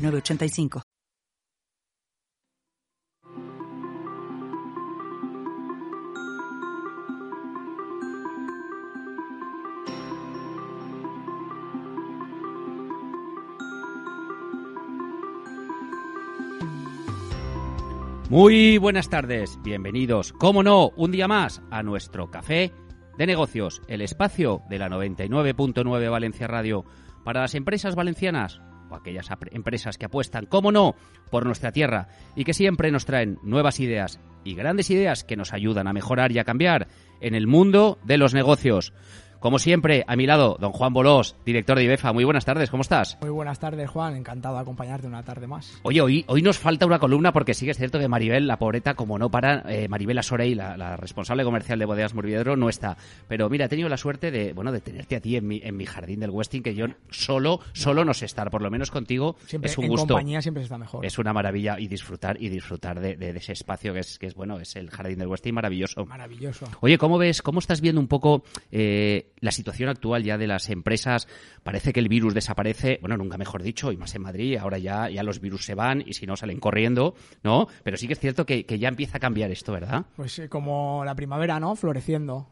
985. Muy buenas tardes, bienvenidos, como no, un día más a nuestro café de negocios, el espacio de la 99.9 Valencia Radio para las empresas valencianas o aquellas empresas que apuestan, cómo no, por nuestra tierra y que siempre nos traen nuevas ideas y grandes ideas que nos ayudan a mejorar y a cambiar en el mundo de los negocios. Como siempre, a mi lado, don Juan Bolós, director de IBEFA. Muy buenas tardes, ¿cómo estás? Muy buenas tardes, Juan. Encantado de acompañarte una tarde más. Oye, hoy, hoy nos falta una columna porque sí que es cierto que Maribel, la pobreta, como no para, eh, Maribel Asorey, la, la, responsable comercial de Bodegas Morviedro, no está. Pero mira, he tenido la suerte de, bueno, de tenerte a ti en mi, en mi jardín del Westing, que yo solo, solo no sé estar, por lo menos contigo, siempre, es un en gusto. compañía siempre está mejor. Es una maravilla y disfrutar, y disfrutar de, de, de, ese espacio que es, que es, bueno, es el jardín del Westing maravilloso. Maravilloso. Oye, ¿cómo ves, cómo estás viendo un poco eh, la situación actual ya de las empresas. Parece que el virus desaparece, bueno, nunca mejor dicho, y más en Madrid, ahora ya, los virus se van y si no salen corriendo, ¿no? Pero sí que es cierto que, ya empieza a cambiar esto, ¿verdad? Pues eh, como la primavera, ¿no? Floreciendo.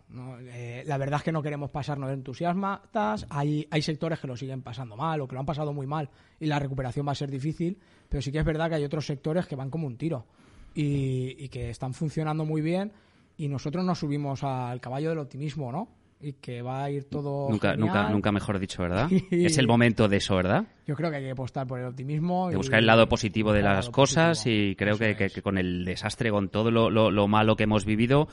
Eh, la verdad es que no queremos pasarnos de entusiasmatas. Hay, hay sectores que lo siguen pasando mal o que lo han pasado muy mal y la recuperación va a ser difícil, pero sí que es verdad que hay otros sectores que van como un tiro y que están funcionando muy bien y nosotros nos subimos al caballo del optimismo, ¿no? Y que va a ir todo nunca genial. nunca nunca mejor dicho verdad es el momento de eso verdad yo creo que hay que apostar por el optimismo de y buscar el lado positivo de las cosas positivo. y creo que, que, que, con el desastre con todo lo, lo, lo, malo que hemos vivido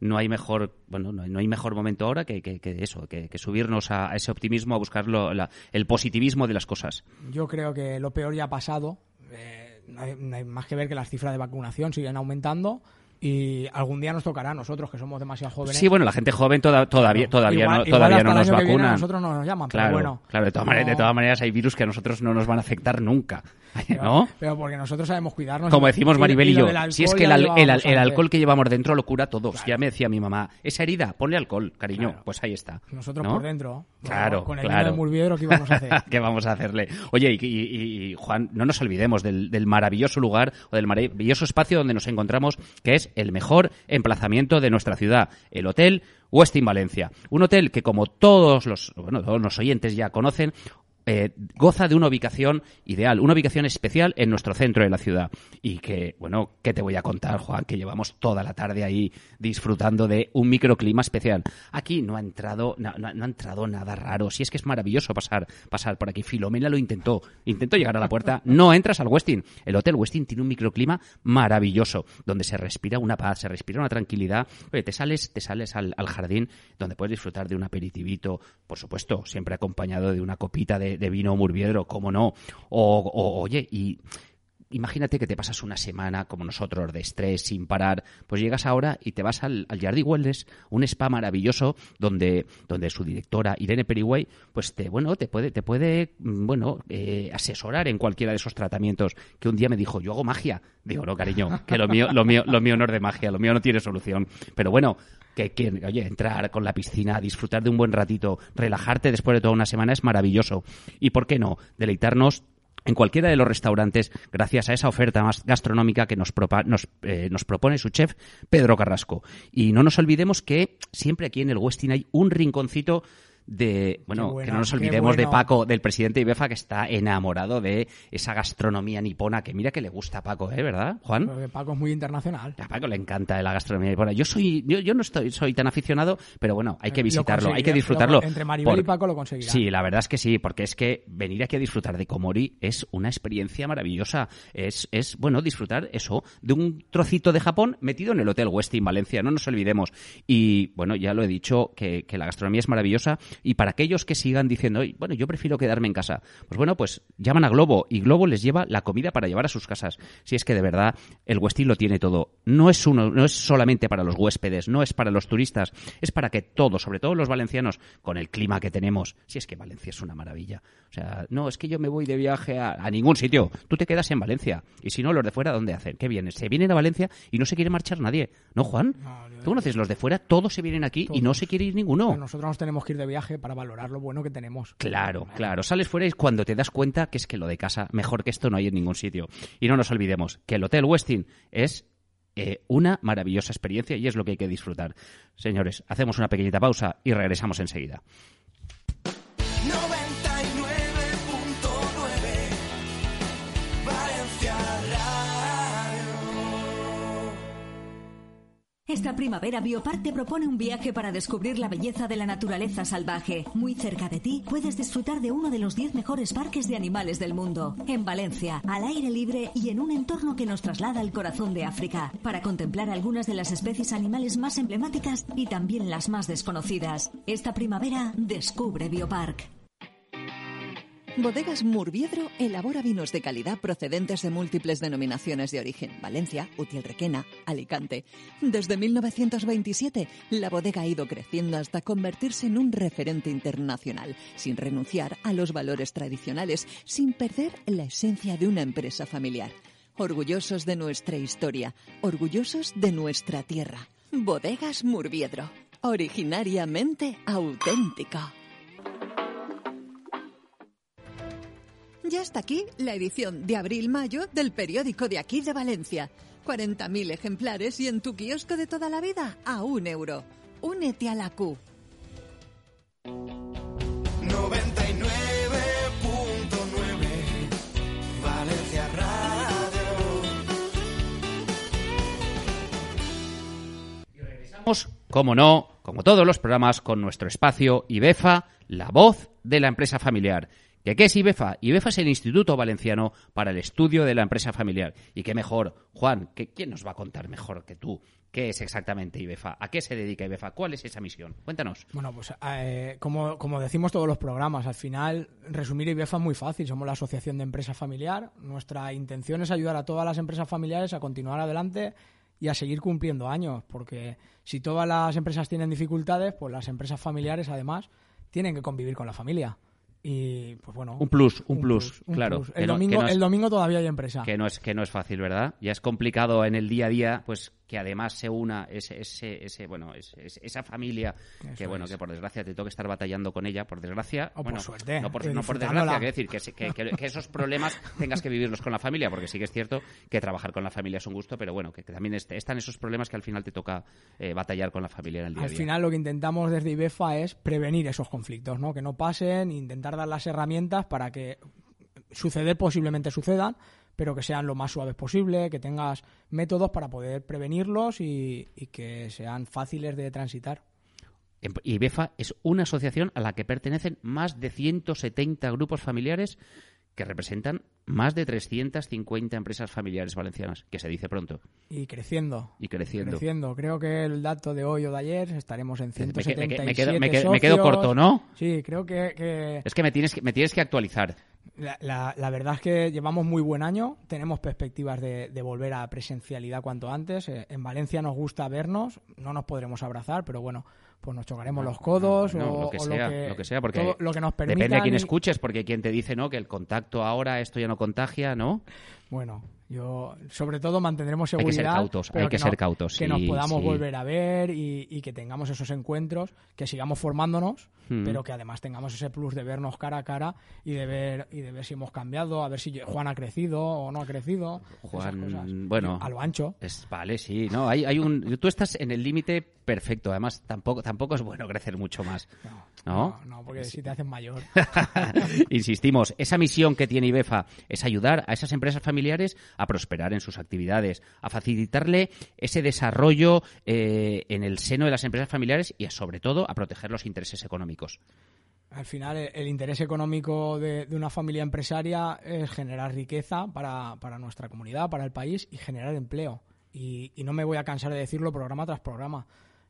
no hay mejor bueno no hay, no hay mejor momento ahora que, que eso que, subirnos a, a, ese optimismo a buscar lo, la, el positivismo de las cosas. Yo creo que lo peor ya ha pasado. Eh, no, hay, no hay más que ver que las cifras de vacunación siguen aumentando y algún día nos tocará a nosotros que somos demasiado jóvenes. Sí, bueno, la gente joven toda, todavía todavía Igual- no todavía no nos viene vacunan. a nosotros no nos llaman, pero claro, bueno. claro, de todas, No- maneras, de todas maneras hay virus que a nosotros no nos van a afectar nunca, Pero, ¿no? pero porque nosotros sabemos cuidarnos. Como decimos Maribel y, yo, si es que el, al- llevábamos el al- el antes. alcohol que llevamos dentro lo cura todo. Claro. Ya me decía mi mamá, esa herida, ponle alcohol, cariño. Claro. Pues ahí está. Nosotros ¿no? por dentro. Claro, Con el claro. vino de Murviedro, ¿qué íbamos a hacer? ¿Qué vamos a hacerle? Oye, y, y- y, Juan, no nos olvidemos del, del maravilloso lugar o del maravilloso espacio donde nos encontramos, que es el mejor emplazamiento de nuestra ciudad, el Hotel Westin Valencia. Un hotel que, como todos los, bueno, todos los oyentes ya conocen, eh, goza de una ubicación ideal, una ubicación especial en nuestro centro de la ciudad. Y que, bueno, ¿qué te voy a contar, Juan? Que llevamos toda la tarde ahí disfrutando de un microclima especial. Aquí no ha entrado, no, ha entrado nada raro. Si es que es maravilloso pasar, pasar por aquí. Filomena lo intentó. Intentó llegar a la puerta. No entras al Westin. El Hotel Westin tiene un microclima maravilloso, donde se respira una paz, se respira una tranquilidad. Te sales, te sales al, al jardín donde puedes disfrutar de un aperitivito, por supuesto, siempre acompañado de una copita de, de vino murviedro, cómo no. O, o, oye, y imagínate que te pasas una semana como nosotros de estrés sin parar, pues llegas ahora y te vas al, al Jardí Wellness, un spa maravilloso donde, donde su directora Irene Perigüey, pues te bueno te puede te puede mm, bueno eh, asesorar en cualquiera de esos tratamientos. Que un día me dijo yo hago magia, digo no cariño, que lo mío lo mío lo mío no es de magia, lo mío no tiene solución, pero bueno que, que, oye, entrar con la piscina, disfrutar de un buen ratito, relajarte después de toda una semana es maravilloso. Y por qué no, deleitarnos en cualquiera de los restaurantes gracias a esa oferta más gastronómica que nos, propa- nos, eh, nos propone su chef Pedro Carrasco. Y no nos olvidemos que siempre aquí en el Westin hay un rinconcito de, bueno, buena, que no nos olvidemos de. Paco, del presidente Ibefa, que está enamorado de esa gastronomía nipona, que mira que le gusta a Paco, ¿eh? ¿Verdad, Juan? Porque Paco es muy internacional. A Paco le encanta la gastronomía nipona. Yo soy, yo, yo no estoy, soy tan aficionado, pero bueno, hay que Lo visitarlo, hay que disfrutarlo. lo- entre Maribel y Paco lo conseguirá. Sí, la verdad es que sí, porque es que venir aquí a disfrutar de Komori es una experiencia maravillosa. Es, es bueno, disfrutar eso, de un trocito de Japón metido en el Hotel Westin Valencia, no nos olvidemos. Y bueno, ya lo he dicho, que, que la gastronomía es maravillosa, Y para aquellos que sigan diciendo, "Oye, bueno, yo prefiero quedarme en casa, pues bueno, pues llaman a Globo y Globo les lleva la comida para llevar a sus casas. Si es que de verdad el Westin lo tiene todo. No es uno, no es solamente para los huéspedes, no es para los turistas, es para que todos, sobre todo los valencianos, con el clima que tenemos, si es que Valencia es una maravilla. O sea, no, es que yo me voy de viaje a, a ningún sitio. Tú te quedas en Valencia. Y si no, los de fuera, ¿dónde hacen? ¿Qué vienen? Se vienen a Valencia y no se quiere marchar nadie. ¿No, Juan? No, yo- Tú conoces los de fuera, todos se vienen aquí y no se quiere ir ninguno. Nosotros nos tenemos que ir de viaje para valorar lo bueno que tenemos. Claro, claro. Sales fuera y cuando te das cuenta que es que lo de casa, mejor que esto no hay en ningún sitio. Y no nos olvidemos que el Hotel Westin es eh, una maravillosa experiencia y es lo que hay que disfrutar. Señores, hacemos una pequeñita pausa y regresamos enseguida. Esta primavera Biopark te propone un viaje para descubrir la belleza de la naturaleza salvaje. Muy cerca de ti puedes disfrutar de uno de los 10 mejores parques de animales del mundo. En Valencia, al aire libre y en un entorno que nos traslada al corazón de África, para contemplar algunas de las especies animales más emblemáticas y también las más desconocidas. Esta primavera descubre Biopark. Bodegas Murviedro elabora vinos de calidad procedentes de múltiples denominaciones de origen. Valencia, Utiel Requena, Alicante. Desde 1927, la bodega ha ido creciendo hasta convertirse en un referente internacional, sin renunciar a los valores tradicionales, sin perder la esencia de una empresa familiar. Orgullosos de nuestra historia, orgullosos de nuestra tierra. Bodegas Murviedro, originariamente auténtica. Ya está aquí la edición de abril-mayo del periódico de aquí de Valencia. 40.000 ejemplares y en tu kiosco de toda la vida a un euro. Únete a la Q. 99.9 Valencia Radio. Vamos, como no, como todos los programas, con nuestro espacio IBEFA, la voz de la empresa familiar. ¿Que ¿Qué es IBEFA? IBEFA es el Instituto Valenciano para el Estudio de la Empresa Familiar. Y qué mejor, Juan, ¿qué- ¿quién nos va a contar mejor que tú qué es exactamente IBEFA? ¿A qué se dedica IBEFA? ¿Cuál es esa misión? Cuéntanos. Bueno, pues eh, como, como decimos todos los programas, al final resumir IBEFA es muy fácil. Somos la Asociación de Empresa Familiar. Nuestra intención es ayudar a todas las empresas familiares a continuar adelante y a seguir cumpliendo años, porque si todas las empresas tienen dificultades, pues las empresas familiares además tienen que convivir con la familia. Y pues bueno, Un plus, un plus, un claro, plus. El, no- domingo, no es- el domingo todavía hay empresa. Que no es que no es fácil, ¿verdad? Ya es complicado en el día a día, pues que además se una ese, ese, ese bueno, ese- esa familia que bueno, es. que por desgracia te toca estar batallando con ella, por desgracia, O por bueno, suerte, no por, no desgracia, quiero decir que, que, que- que esos problemas tengas que vivirlos con la familia, porque sí que es cierto que trabajar con la familia es un gusto, pero bueno, que, que también est- están esos problemas que al final te toca eh, batallar con la familia en el día Al día. final lo que intentamos desde IBEFA es prevenir esos conflictos, ¿no? Que no pasen, intentar dar las herramientas para que suceder posiblemente sucedan, pero que sean lo más suaves posible, que tengas métodos para poder prevenirlos y, y que sean fáciles de transitar. Em- IBEFA es una asociación a la que pertenecen más de 170 grupos familiares que representan más de 350 empresas familiares valencianas, que se dice pronto, Y creciendo. y creciendo. Creciendo. Creo que el dato de hoy o de ayer estaremos en Me, que- 177 me me quedo, me quedo- me quedo corto, ¿no? Sí, creo que, que Es que me tienes que, me tienes que actualizar. La, la- la verdad es que llevamos muy buen año, tenemos perspectivas de, de volver a presencialidad cuanto antes. Eh, en Valencia nos gusta vernos, no nos podremos abrazar, pero bueno, pues nos chocaremos los codos No, o, lo que o sea, lo que sea, porque todo lo que nos permitan. depende de quién escuches, porque quien te dice, ¿no? Que el contacto ahora, esto ya no contagia, ¿no? Bueno, yo sobre todo mantendremos Hay que ser seguridad. cautos, hay que ser cautos, Que nos podamos sí. volver a ver y, y que tengamos esos encuentros, que sigamos formándonos, Mm. pero que además tengamos ese plus de vernos cara a cara y de ver y de ver si hemos cambiado, a ver si Juan ha crecido o no ha crecido. esas Juan, cosas. bueno. a lo ancho. Es, vale, sí, no, hay, hay un, tú estás en el límite perfecto, además tampoco, tampoco es bueno crecer mucho más, ¿no? No, no, porque si te haces mayor. Insistimos, esa misión que tiene IBEFA es ayudar a esas empresas familiares a prosperar en sus actividades, a facilitarle ese desarrollo eh, en el seno de las empresas familiares y, sobre todo, a proteger los intereses económicos. Al final, el, el interés económico de, una familia empresaria es generar riqueza para, para nuestra comunidad, para el país y generar empleo. Y, no me voy a cansar de decirlo programa tras programa.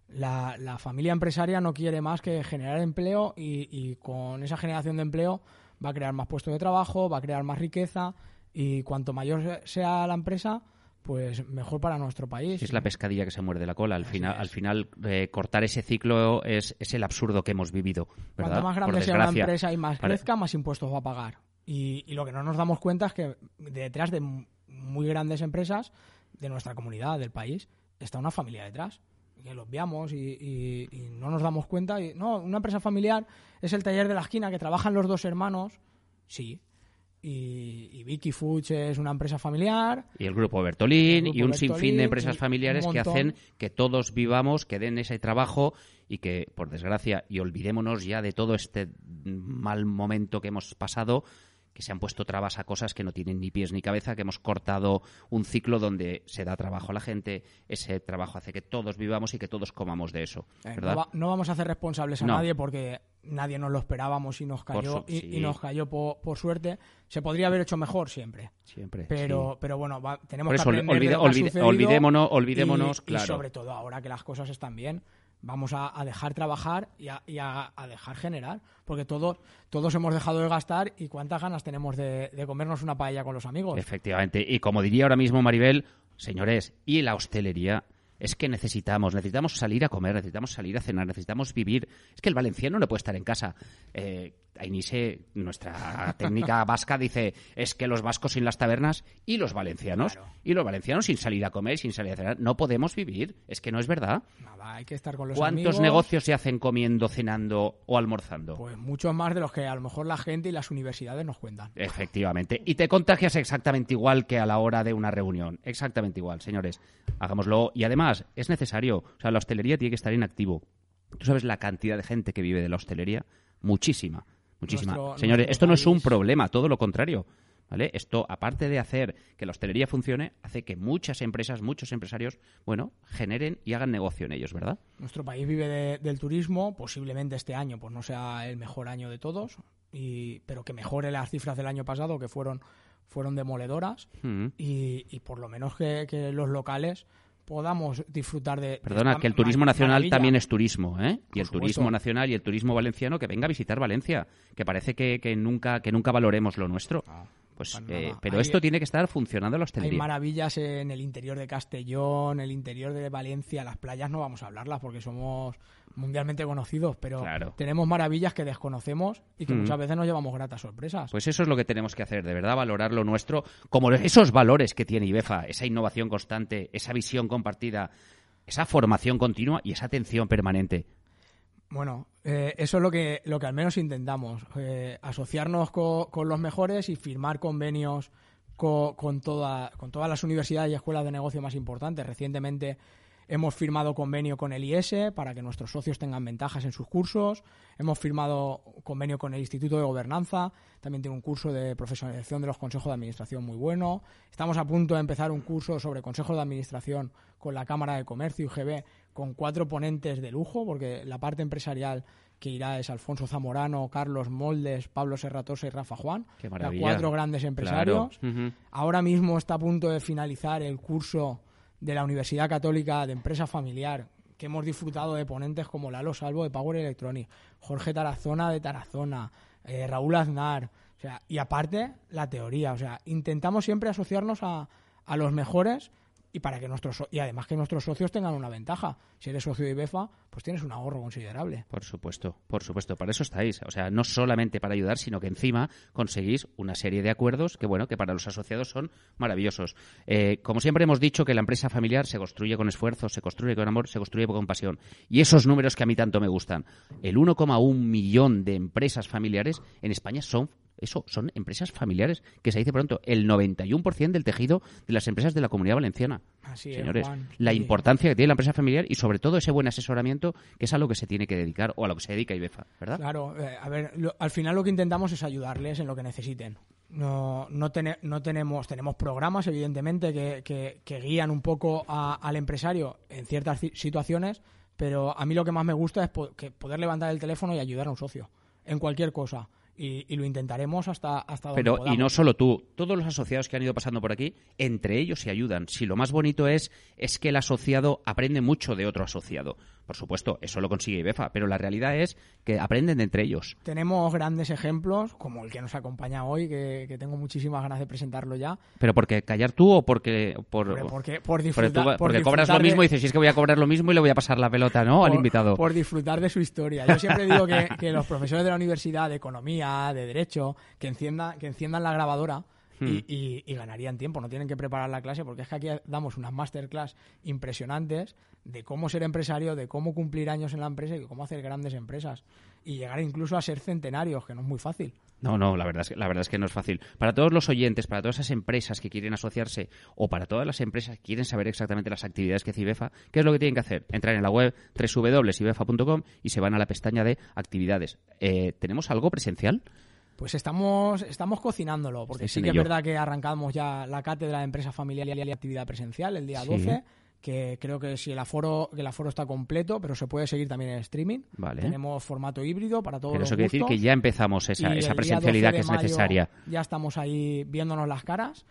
La, familia empresaria no quiere más que generar empleo y con esa generación de empleo va a crear más puestos de trabajo, va a crear más riqueza y cuanto mayor sea la empresa, pues mejor para nuestro país. Es la pescadilla que se muerde la cola. Al Así final, es. al final eh, cortar ese ciclo es, es el absurdo que hemos vivido. ¿verdad? Cuanto más grande sea desgracia. empresa y más Vale. crezca, más impuestos va a pagar. Y, y lo que no nos damos cuenta es que detrás de muy grandes empresas de nuestra comunidad, del país, está una familia detrás. Que lo obviamos y, y- y no nos damos cuenta. Y, no, una empresa familiar es el taller de la esquina que trabajan los dos hermanos. Sí. Y, y Vicky Foods es una empresa familiar. Y el grupo Bertolín El grupo y un sinfín de empresas familiares que hacen que todos vivamos, que den ese trabajo y que, por desgracia, y olvidémonos ya de todo este mal momento que hemos pasado, que se han puesto trabas a cosas que no tienen ni pies ni cabeza, que hemos cortado un ciclo donde se da trabajo a la gente, ese trabajo hace que todos vivamos y que todos comamos de eso, Eh, no, va- no vamos a hacer responsables a No. nadie porque nadie nos lo esperábamos y nos Por cayó, su- y, sí. y nos cayó po- por, suerte. Se podría haber hecho mejor siempre. Siempre. Pero, sí. pero bueno, va- tenemos Por eso, que aprender olvide- de lo que ha olvide- sucedido olvidémonos- olvidémonos, y- claro. Y sobre todo ahora que las cosas están bien, vamos a, dejar trabajar y, a, dejar generar. Porque todos, todos hemos dejado de gastar y cuántas ganas tenemos de, de comernos una paella con los amigos. Efectivamente. Y como diría ahora mismo Maribel, señores, y la hostelería. Es que necesitamos, necesitamos salir a comer, necesitamos salir a cenar, necesitamos vivir. Es que el valenciano no puede estar en casa. Eh, Ainise, nuestra técnica vasca, dice, es que los vascos sin las tabernas y los valencianos, Claro. y los valencianos sin salir a comer, sin salir a cenar, no podemos vivir. Es que no es verdad. Nada, hay que estar con los ¿Cuántos amigos. negocios se hacen comiendo, cenando o almorzando? Pues muchos más de los que a lo mejor la gente y las universidades nos cuentan. Efectivamente. Y te contagias exactamente igual que a la hora de una reunión. Exactamente igual, señores. Hagámoslo. Y además, es necesario. O sea, la hostelería tiene que estar en activo. ¿Tú sabes la cantidad de gente que vive de la hostelería? Muchísima. Muchísima. Nuestro- señores, nuestro esto no es un problema, todo lo contrario. ¿Vale? Esto, aparte de hacer que la hostelería funcione, hace que muchas empresas, muchos empresarios, bueno, generen y hagan negocio en ellos, ¿verdad? Nuestro país vive de- del turismo, posiblemente este año pues no sea el mejor año de todos, y, pero que mejore las cifras del año pasado, que fueron, fueron demoledoras, Mm. y, y por lo menos que, que los locales podamos disfrutar de... Perdona, que el turismo nacional maravilla. también es turismo, ¿eh? Y el supuesto. turismo nacional y el turismo valenciano que venga a visitar Valencia, que parece que, que nunca que nunca valoremos lo nuestro. Pues, para eh, pero Hay- esto tiene que estar funcionando la Hay maravillas en el interior de Castellón, el interior de Valencia, las playas no vamos a hablarlas porque somos mundialmente conocidos, pero Claro. tenemos maravillas que desconocemos y que Mm. muchas veces nos llevamos gratas sorpresas. Pues eso es lo que tenemos que hacer, de verdad, valorar lo nuestro, como esos valores que tiene IBEFA, esa innovación constante, esa visión compartida, esa formación continua y esa atención permanente. Bueno, eh, eso es lo que, lo que al menos intentamos, eh, asociarnos co- con los mejores y firmar convenios co- con, toda, con todas las universidades y escuelas de negocio más importantes. Recientemente hemos firmado convenio con el IS para que nuestros socios tengan ventajas en sus cursos. Hemos firmado convenio con el Instituto de Gobernanza. También tiene un curso de profesionalización de los consejos de administración muy bueno. Estamos a punto de empezar un curso sobre consejos de administración con la Cámara de Comercio UGB con cuatro ponentes de lujo, porque la parte empresarial que irá es Alfonso Zamorano, Carlos Moldes, Pablo Serratosa y Rafa Juan. Qué maravilla. cuatro grandes empresarios. Claro. Ahora mismo está a punto de finalizar el curso de la Universidad Católica de Empresa Familiar, que hemos disfrutado de ponentes como Lalo Salvo de Power Electronics, Jorge Tarazona de Tarazona, eh, Raúl Aznar, o sea, y aparte la teoría, o sea, intentamos siempre asociarnos a, a los mejores y para que nuestros y además que nuestros socios tengan una ventaja. Si eres socio de IBEFA, pues tienes un ahorro considerable. Por supuesto, por supuesto, para eso estáis. O sea, no solamente para ayudar, sino que encima conseguís una serie de acuerdos que, bueno, que para los asociados son maravillosos. Eh, como siempre hemos dicho que la empresa familiar se construye con esfuerzo, se construye con amor, se construye con pasión. Y esos números que a mí tanto me gustan. El 1,1 millón de empresas familiares en España son eso, son empresas familiares, que se dice pronto, el 91% del tejido de las empresas de la comunidad valenciana. Así Señores, es, Juan. la importancia que tiene la empresa familiar y sobre todo ese buen asesoramiento que es a lo que se tiene que dedicar o a lo que se dedica IBEFA, ¿verdad? Claro, eh, a ver, lo- al final lo que intentamos es ayudarles en lo que necesiten. No, no, tene- no tenemos, tenemos programas, evidentemente, que, que- que guían un poco a- al empresario en ciertas ci- situaciones, pero a mí lo que más me gusta es po- que poder levantar el teléfono y ayudar a un socio en cualquier cosa. Y, y lo intentaremos hasta, hasta donde Pero, y no solo tú, todos los asociados que han ido pasando por aquí, entre ellos se ayudan. Si lo más bonito es, es que el asociado aprende mucho de otro asociado. Por supuesto, eso lo consigue IBEFA, pero la realidad es que aprenden entre ellos. Tenemos grandes ejemplos, como el que nos acompaña hoy, que, que tengo muchísimas ganas de presentarlo ya. ¿Pero porque callar tú o porque por, porque, por porque disfrutar, por porque cobras lo de- mismo y dices, si es que voy a cobrar lo mismo y le voy a pasar la pelota, ¿no? Al invitado. Por disfrutar de su historia. Yo siempre digo que, que los profesores de la universidad, de economía, de derecho, que enciendan, que enciendan la grabadora Hmm. y, y- y ganarían tiempo. No tienen que preparar la clase porque es que aquí damos unas masterclass impresionantes de cómo ser empresario, de cómo cumplir años en la empresa y de cómo hacer grandes empresas. Y llegar incluso a ser centenarios, que no es muy fácil. No, no, la verdad, es que, la verdad es que no es fácil. Para todos los oyentes, para todas esas empresas que quieren asociarse o para todas las empresas que quieren saber exactamente las actividades que hace IBEFA, ¿qué es lo que tienen que hacer? Entrar en la web www.ibefa.com y se van a la pestaña de actividades. Eh, ¿Tenemos algo presencial? Pues estamos, estamos cocinándolo, porque sí que es verdad que arrancamos ya la cátedra de empresa familiar y actividad presencial el día Sí. 12, que creo que si el aforo, que el aforo está completo, pero se puede seguir también en streaming. Vale. Tenemos formato híbrido para todos Pero los eso quiere decir que ya empezamos esa, esa presencialidad 12 que es necesaria. Ya estamos ahí viéndonos las caras.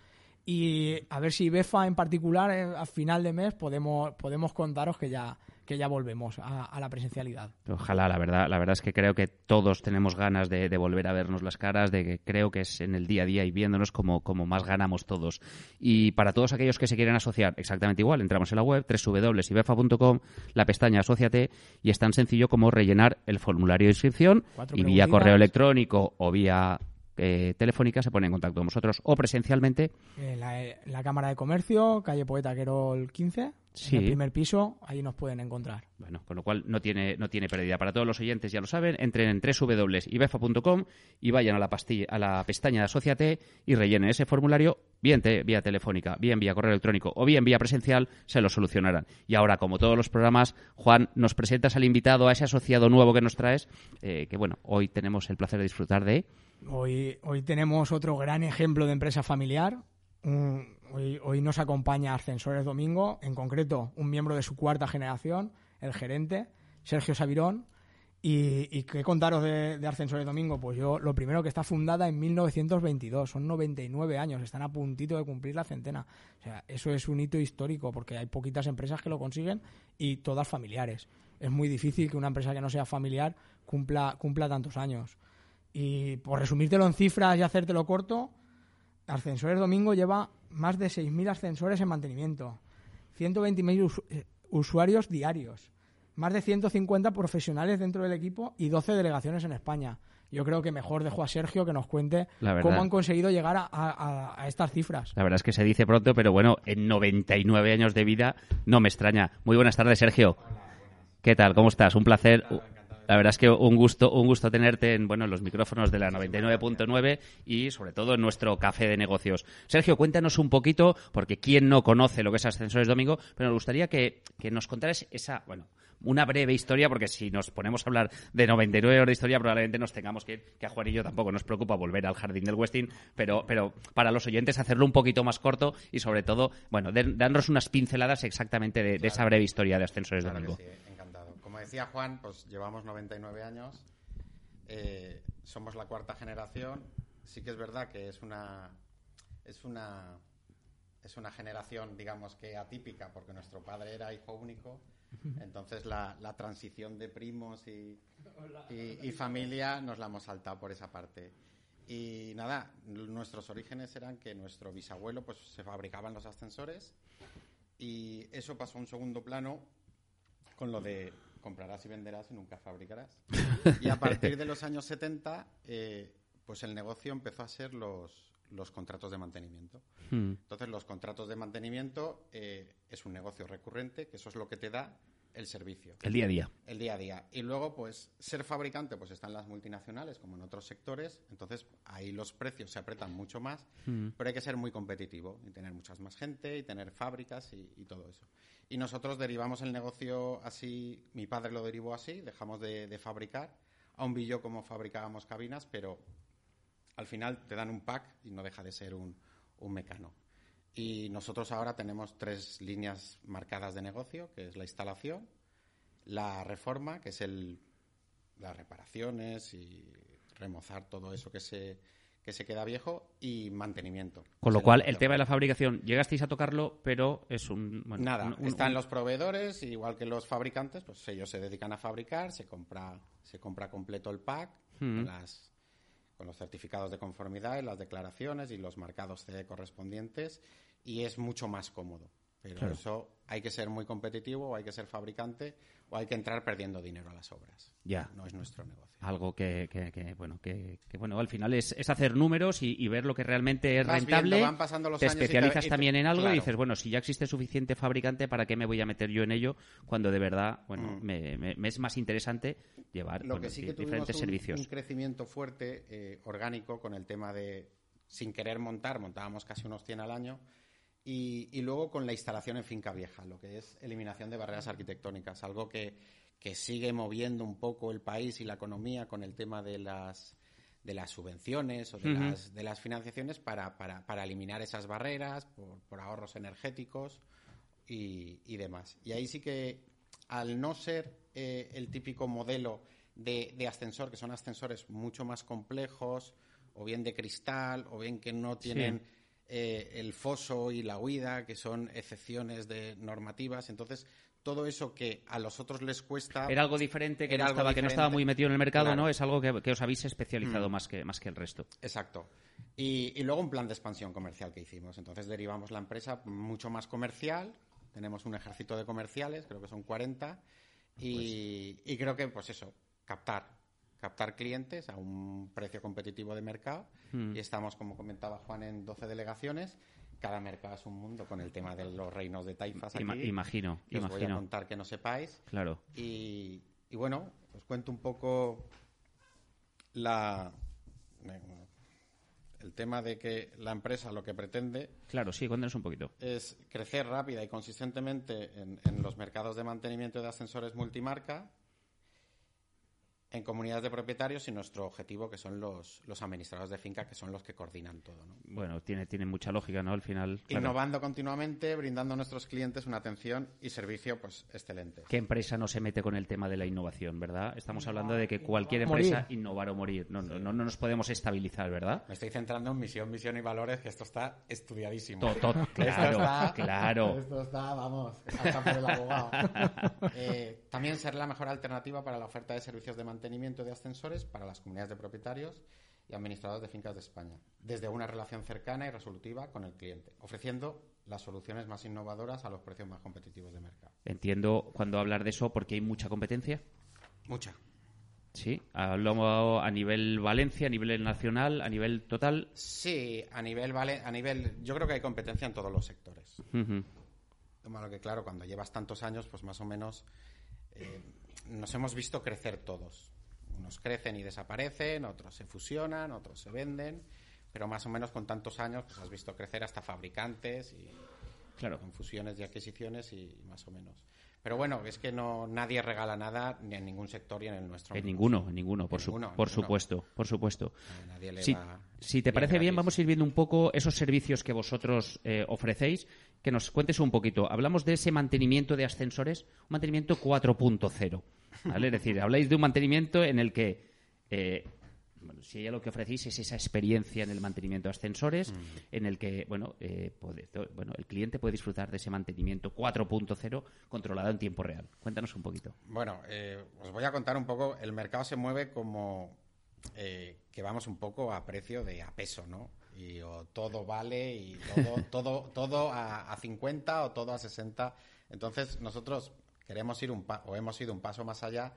Y a ver si BEFA en particular, eh, a final de mes, podemos, podemos contaros que ya, que ya volvemos a, a la presencialidad. Ojalá, la verdad, la verdad es que creo que todos tenemos ganas de, de volver a vernos las caras, de que creo que es en el día a día y viéndonos como, como más ganamos todos. Y para todos aquellos que se quieren asociar, exactamente igual, entramos en la web www.ibefa.com, la pestaña Asociate y es tan sencillo como rellenar el formulario de inscripción Cuatro y vía correo electrónico o vía eh, telefónica se pone en contacto con vosotros o presencialmente. En la, en la Cámara de Comercio, calle Poeta Querol 15, Sí. en el primer piso, ahí nos pueden encontrar. Bueno, con lo cual no tiene, no tiene pérdida. Para todos los oyentes ya lo saben, entren en www.ibefa.com y vayan a la, pastilla, a la pestaña de Asociate y rellenen ese formulario, bien te- vía telefónica, bien vía correo electrónico o bien vía presencial, se lo solucionarán. Y ahora, como todos los programas, Juan, nos presentas al invitado, a ese asociado nuevo que nos traes, eh, que bueno, hoy tenemos el placer de disfrutar de... Hoy, hoy tenemos otro gran ejemplo de empresa familiar. Hoy, nos acompaña Ascensores Domingo, en concreto un miembro de su cuarta generación, el gerente, Sergio Sabirón. ¿Y, y qué contaros de, de Ascensores Domingo? Pues yo, lo primero que está fundada en 1922, son 99 años, están a puntito de cumplir la centena. O sea, eso es un hito histórico porque hay poquitas empresas que lo consiguen y todas familiares. Es muy difícil que una empresa que no sea familiar cumpla, cumpla tantos años. Y por resumírtelo en cifras y hacértelo corto, Ascensores Domingo lleva más de 6.000 ascensores en mantenimiento, 120.000 us- eh, usuarios diarios, más de 150 profesionales dentro del equipo y 12 delegaciones en España. Yo creo que mejor dejo a Sergio que nos cuente verdad. cómo han conseguido llegar a, a- a estas cifras. La verdad es que se dice pronto, pero bueno, en 99 años de vida no me extraña. Muy buenas tardes, Sergio. ¿Qué tal? ¿Cómo estás? Un placer. La verdad es que un gusto, un gusto tenerte en bueno en los micrófonos de la 99.9 y sobre todo en nuestro café de negocios. Sergio, cuéntanos un poquito, porque quién no conoce lo que es Ascensores Domingo, pero nos gustaría que, que nos contaras esa, bueno, una breve historia, porque si nos ponemos a hablar de 99 horas de historia, probablemente nos tengamos que ir, que a Juan y yo tampoco nos preocupa volver al jardín del Westin, pero, pero para los oyentes hacerlo un poquito más corto y sobre todo, bueno, de- darnos unas pinceladas exactamente de, de esa breve historia de Ascensores Claro Domingo. sí. Como decía Juan, pues llevamos 99 años, eh, somos la cuarta generación. Sí que es verdad que es una es una es una generación, digamos que atípica, porque nuestro padre era hijo único. Entonces la, la transición de primos y, y, y familia nos la hemos saltado por esa parte. Y nada, nuestros orígenes eran que nuestro bisabuelo pues se fabricaban los ascensores y eso pasó a un segundo plano con lo de comprarás y venderás y nunca fabricarás. Y a partir de los años 70, eh, pues el negocio empezó a ser los, los contratos de mantenimiento. Hmm. Entonces, los contratos de mantenimiento eh, es un negocio recurrente, que eso es lo que te da el servicio El día a día. el día a día. Y luego, pues, ser fabricante, pues están las multinacionales, como en otros sectores. Entonces, ahí los precios se apretan mucho más, pero hay que ser muy competitivo y tener muchas más gente y tener fábricas y, y todo eso. Y nosotros derivamos el negocio así, mi padre lo derivó así, dejamos de, de fabricar. Aún vi yo cómo fabricábamos cabinas, pero al final te dan un pack y no deja de ser un, un mecano. Y nosotros ahora tenemos tres líneas marcadas de negocio, que es la instalación, la reforma, que es el, las reparaciones y remozar todo eso que se, que se queda viejo y mantenimiento. Con lo cual, el tema de la fabricación, llegasteis a tocarlo, pero es un... bueno, Nada, un- un- están un- los proveedores, igual que los fabricantes, pues ellos se dedican a fabricar, se compra, se compra completo el pack con, las, con los certificados de conformidad, y las declaraciones y los marcados CE correspondientes y es mucho más cómodo. Pero Claro. eso hay que ser muy competitivo, o hay que ser fabricante, hay que entrar perdiendo dinero a las obras. Ya. No es nuestro negocio. Algo que, que- que, bueno, que, que, bueno, al final es, es hacer números y, y ver lo que realmente es Vas rentable. viendo, van pasando los te años y te- especializas y te- también en algo claro. y dices, bueno, si ya existe suficiente fabricante, ¿para qué me voy a meter yo en ello? Cuando de verdad, bueno, me, me- me es más interesante llevar Mm. Lo bueno, que sí di- que tuvimos diferentes un, servicios. un crecimiento fuerte, eh, orgánico, con el tema de, sin querer montar, montábamos casi unos 100 al año, y, y luego con la instalación en finca vieja, lo que es eliminación de barreras arquitectónicas, algo que, que sigue moviendo un poco el país y la economía con el tema de las de las subvenciones o de, las, de las financiaciones para, para, para eliminar esas barreras por, por ahorros energéticos y, y demás. Y ahí sí que, al no ser eh, el típico modelo de, de ascensor, que son ascensores mucho más complejos, o bien de cristal, o bien que no tienen eh, el foso y la huida, que son excepciones de normativas. Entonces, todo eso que a los otros les cuesta... Era algo diferente que, Era no estaba, que no estaba muy metido en el mercado, Claro. Mm. ¿no? Es algo que, que os habéis especializado más, que, más que el resto. Exacto. Y, y luego un plan de expansión comercial que hicimos. Entonces derivamos la empresa mucho más comercial. Tenemos un ejército de comerciales, creo que son 40. Y, y creo que, pues eso, captar. Captar clientes a un precio competitivo de mercado. Hmm. Y estamos, como comentaba Juan, en 12 delegaciones. Cada mercado es un mundo con el tema de los reinos de taifas aquí. Ima- imagino, que os voy a contar que no sepáis. Claro. Y, y bueno, os cuento un poco la el tema de que la empresa lo que pretende Claro, sí, cuéntanos un poquito. es crecer rápida y consistentemente en, en los mercados de mantenimiento de ascensores multimarca, en comunidades de propietarios y nuestro objetivo que son los, los administradores de finca, que son los que coordinan todo. ¿no? Bueno, tiene, tiene mucha lógica, ¿no? Al final. claro. Innovando continuamente, brindando a nuestros clientes una atención y servicio pues excelente. ¿Qué empresa no se mete con el tema de la innovación, verdad? Estamos hablando de que cualquier Morir. empresa innovar o morir. No, no, no, no nos podemos estabilizar, ¿verdad? Me estoy centrando en misión, visión y valores, que esto está estudiadísimo. To- to- Esto claro, está- claro. Esto está, vamos, hasta por el abogado. Eh, también ser la mejor alternativa para la oferta de servicios de mantenimiento de ascensores para las comunidades de propietarios y administradores de fincas de España, desde una relación cercana y resolutiva con el cliente, ofreciendo las soluciones más innovadoras a los precios más competitivos de mercado. Entiendo cuando hablar de eso porque hay mucha competencia. Mucha. Sí, hablo a nivel Valencia, a nivel nacional, a nivel total. Sí, a nivel, vale, a nivel, yo creo que hay competencia en todos los sectores. Ujú. Lo malo que, claro, cuando llevas tantos años, pues más o menos eh, nos hemos visto crecer todos. Unos crecen y desaparecen, otros se fusionan, otros se venden, pero más o menos con tantos años pues has visto crecer hasta fabricantes y Claro. con fusiones y adquisiciones y más o menos. Pero bueno, es que no nadie regala nada ni en ningún sector y en el nuestro. En ninguno, en ninguno, por, su- Ninguno, por ninguno. supuesto, por supuesto. Nadie le Si, va si te parece bien, gratis. vamos a ir viendo un poco esos servicios que vosotros eh, ofrecéis, que nos cuentes un poquito. Hablamos de ese mantenimiento de ascensores, un mantenimiento 4.0. ¿vale? Es decir, habláis de un mantenimiento en el que, eh, bueno, si ya lo que ofrecéis es esa experiencia en el mantenimiento de ascensores, en el que, bueno, eh, puede- bueno, el cliente puede disfrutar de ese mantenimiento 4.0 controlado en tiempo real. Cuéntanos un poquito. Bueno, eh, os voy a contar un poco. El mercado se mueve como eh, que vamos un poco a precio de a peso, ¿no? Y o todo vale y todo, todo, todo a, a 50 o todo a 60. Entonces nosotros queremos ir un pa- o hemos ido un paso más allá.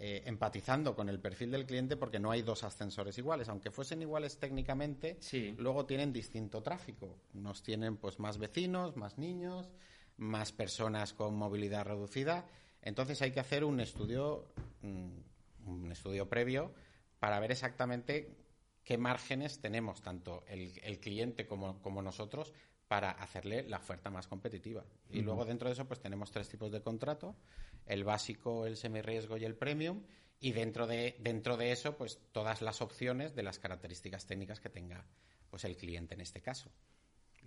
eh, empatizando con el perfil del cliente porque no hay dos ascensores iguales, aunque fuesen iguales técnicamente, Sí. luego tienen distinto tráfico. Unos tienen pues más vecinos, más niños, más personas con movilidad reducida. Entonces hay que hacer un estudio, mm, un estudio previo para ver exactamente qué márgenes tenemos tanto el, el cliente como, como nosotros para hacerle la oferta más competitiva. Y luego dentro de eso pues tenemos tres tipos de contrato, el básico, el semirriesgo y el premium. Y dentro de, dentro de eso, pues todas las opciones de las características técnicas que tenga pues el cliente en este caso.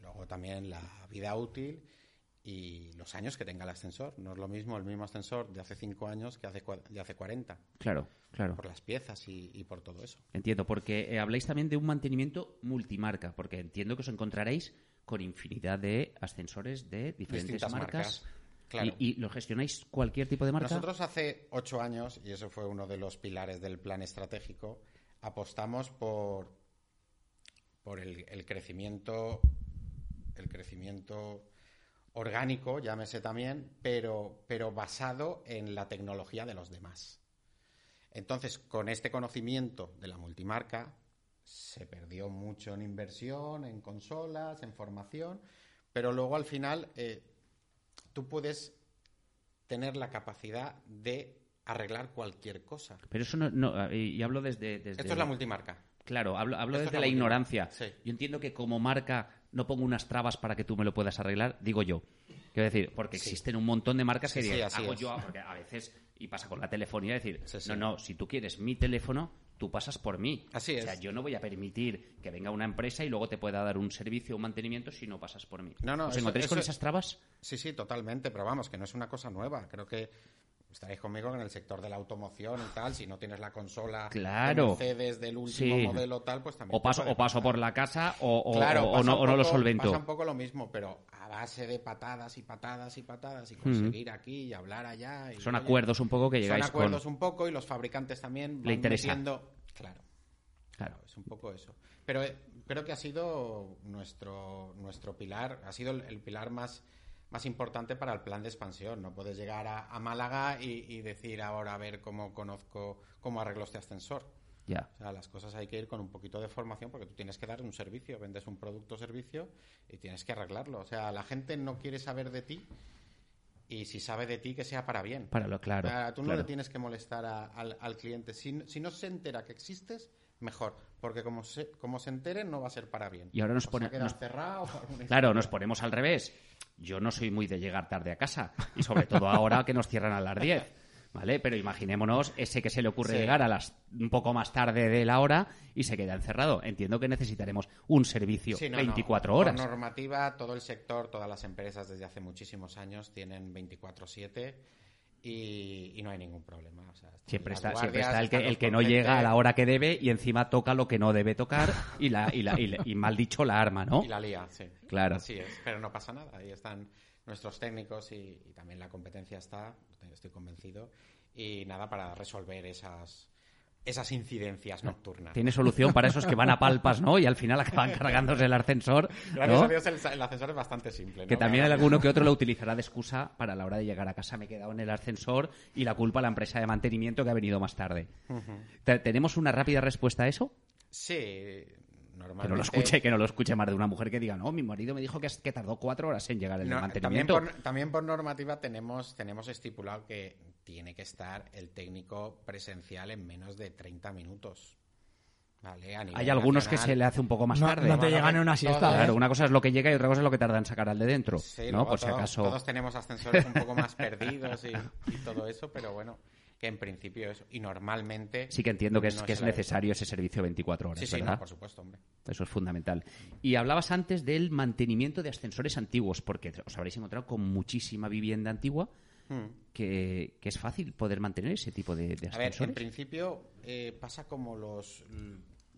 Luego también la vida útil y los años que tenga el ascensor. No es lo mismo el mismo ascensor de hace 5 años que hace, de hace 40, Claro, claro. por las piezas y, y por todo eso. Entiendo, porque eh, habláis también de un mantenimiento multimarca, porque entiendo que os encontraréis con infinidad de ascensores de diferentes Distintas marcas. marcas, claro. y, y lo gestionáis cualquier tipo de marca? Nosotros hace ocho años, y eso fue uno de los pilares del plan estratégico, apostamos por, por el, el crecimiento, el crecimiento orgánico, llámese también, pero, pero basado en la tecnología de los demás. Entonces, con este conocimiento de la multimarca, se perdió mucho en inversión, en consolas, en formación, pero luego al final eh, tú puedes tener la capacidad de arreglar cualquier cosa. Pero eso no, no, y y hablo desde, desde Esto es la multimarca. Claro, hablo, hablo desde la ignorancia. sí. Yo entiendo que como marca no pongo unas trabas para que tú me lo puedas arreglar, digo yo. Quiero decir, porque Sí. existen un montón de marcas que Sí, digan, hago es. yo, porque a veces, y pasa con la telefonía, decir, no, no, si tú quieres mi teléfono, tú pasas por mí. Así O sea, es. yo no voy a permitir que venga una empresa y luego te pueda dar un servicio o un mantenimiento si no pasas por mí. No, no, ¿Os eso- encontráis con esas trabas? Sí, sí, totalmente, pero vamos, que no es una cosa nueva. Creo que estaréis conmigo en el sector de la automoción y tal, si no tienes la consola Claro. de Mercedes del último Sí. modelo tal, pues también O paso, o paso por la casa o, o- Claro, o- o pasa no, un o no lo poco- solvento. Pasa un poco lo mismo, pero a base de patadas y patadas y patadas y conseguir aquí y hablar allá. y, Son oye, acuerdos un poco que llegáis Son acuerdos con... un poco y los fabricantes también Le van interesa. metiendo- Claro, Claro. claro, es un poco eso. Pero eh, creo que ha sido nuestro, nuestro pilar, ha sido el, el pilar más, más importante para el plan de expansión. No puedes llegar a, a Málaga y, y decir ahora a ver cómo conozco, cómo arreglo este ascensor. Ya. O sea, las cosas hay que ir con un poquito de formación porque tú tienes que dar un servicio, vendes un producto o servicio y tienes que arreglarlo. O sea, la gente no quiere saber de ti y si sabe de ti que sea para bien. Para lo claro. O sea, tú no claro. le tienes que molestar a- al, al cliente. Si, si no se entera que existes, mejor. Porque como se, como se entere, no va a ser para bien. Y ahora nos O pone- sea, queda nos- cerrado. o alguna Claro, nos ponemos al revés. Yo no soy muy de llegar tarde a casa. Y sobre todo ahora que nos cierran a las 10. ¿Vale? Pero imaginémonos ese que se le ocurre Sí. llegar a las un poco más tarde de la hora y se queda encerrado. Entiendo que necesitaremos un servicio Sí, no, no. 24 Por horas. normativa, todo el sector, todas las empresas desde hace muchísimos años tienen 24-7 y, y no hay ningún problema. O sea, Siempre está, siempre está el que, el que no llega a la hora que debe y encima toca lo que no debe tocar y, la, y, la, y, la- y mal dicho la arma, ¿no? Y la lía, sí. Claro. Así es, pero no pasa nada. Ahí están nuestros técnicos y también la competencia está, estoy convencido. Y nada, para resolver esas, esas incidencias nocturnas. Tiene solución para esos que van a palpas, ¿no? Y al final acaban cargándose el ascensor. Gracias ¿no? a Dios el, el ascensor es bastante simple. ¿no? Que también hay alguno que otro lo utilizará de excusa para la hora de llegar a casa. Me he quedado en el ascensor y la culpa a la empresa de mantenimiento que ha venido más tarde. Te- ¿Tenemos una rápida respuesta a eso? Sí. Que no lo escuche, que no lo escuche más de una mujer que diga, no, mi marido me dijo que, que tardó cuatro horas en llegar el No, también, mantenimiento. por, también por normativa tenemos, tenemos estipulado que tiene que estar el técnico presencial en menos de 30 minutos. ¿Vale? A nivel Hay algunos que se le hace un poco más No, tarde. no te Bueno, llegan en una todo- siesta. Claro, una cosa es lo que llega y otra cosa es lo que tarda en sacar al de dentro. Sí, ¿no? Por si todos, acaso. todos tenemos ascensores un poco más perdidos y, y todo eso, pero bueno, que en principio eso. Y normalmente. Sí que entiendo que es, no que es necesario ese servicio 24 horas, Sí, sí, ¿verdad? no, por supuesto, hombre. Eso es fundamental. Y hablabas antes del mantenimiento de ascensores antiguos, porque os habréis encontrado con muchísima vivienda antigua Hmm. que, que es fácil poder mantener ese tipo de, de A ver, en ascensores. principio eh, pasa como los,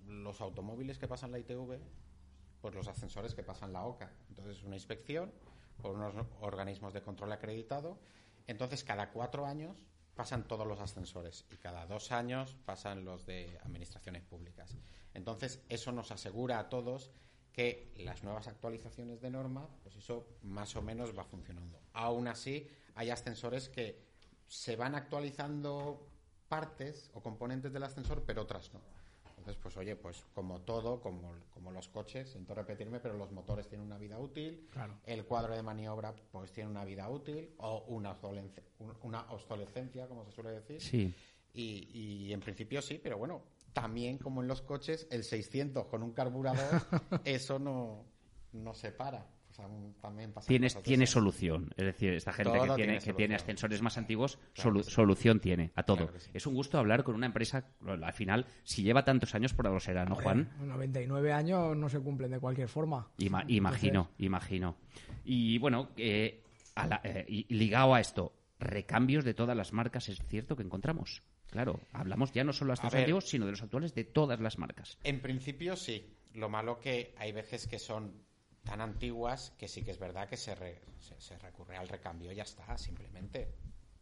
los automóviles que pasan la ITV, pues los ascensores que pasan la OCA. Entonces, una inspección por unos organismos de control acreditado. Entonces, cada cuatro años pasan todos los ascensores y cada dos años pasan los de administraciones públicas. Entonces, eso nos asegura a todos que las nuevas actualizaciones de norma, pues eso más o menos va funcionando. Aún así, hay ascensores que se van actualizando partes o componentes del ascensor, pero otras no. Entonces, pues oye, pues como todo, como, como los coches, siento repetirme, pero los motores tienen una vida útil, Claro. el cuadro de maniobra pues tiene una vida útil o una, una obsolescencia, como se suele decir. Sí. Y, y en principio sí, pero bueno, también como en los coches, el 600 con un carburador, eso no, no se para. También pasa Tienes, cosas tiene solución. Es decir, esta gente Todo que tiene, tiene que tiene ascensores más antiguos, Claro solu- que sí. solución tiene a todo. Claro que sí. Es un gusto hablar con una empresa, al final, si lleva tantos años, por algo será, ¿no, Juan? Eh, 99 años no se cumplen de cualquier forma. Ima- Entonces, imagino, imagino. Y bueno, eh, a la- eh, y ligado a esto, recambios de todas las marcas, es cierto que encontramos. Claro, hablamos ya no solo de ver. antiguos, sino de los actuales de todas las marcas. En principio sí. Lo malo que hay veces que son tan antiguas que sí que es verdad que se, re- se, se recurre al recambio y ya está, simplemente.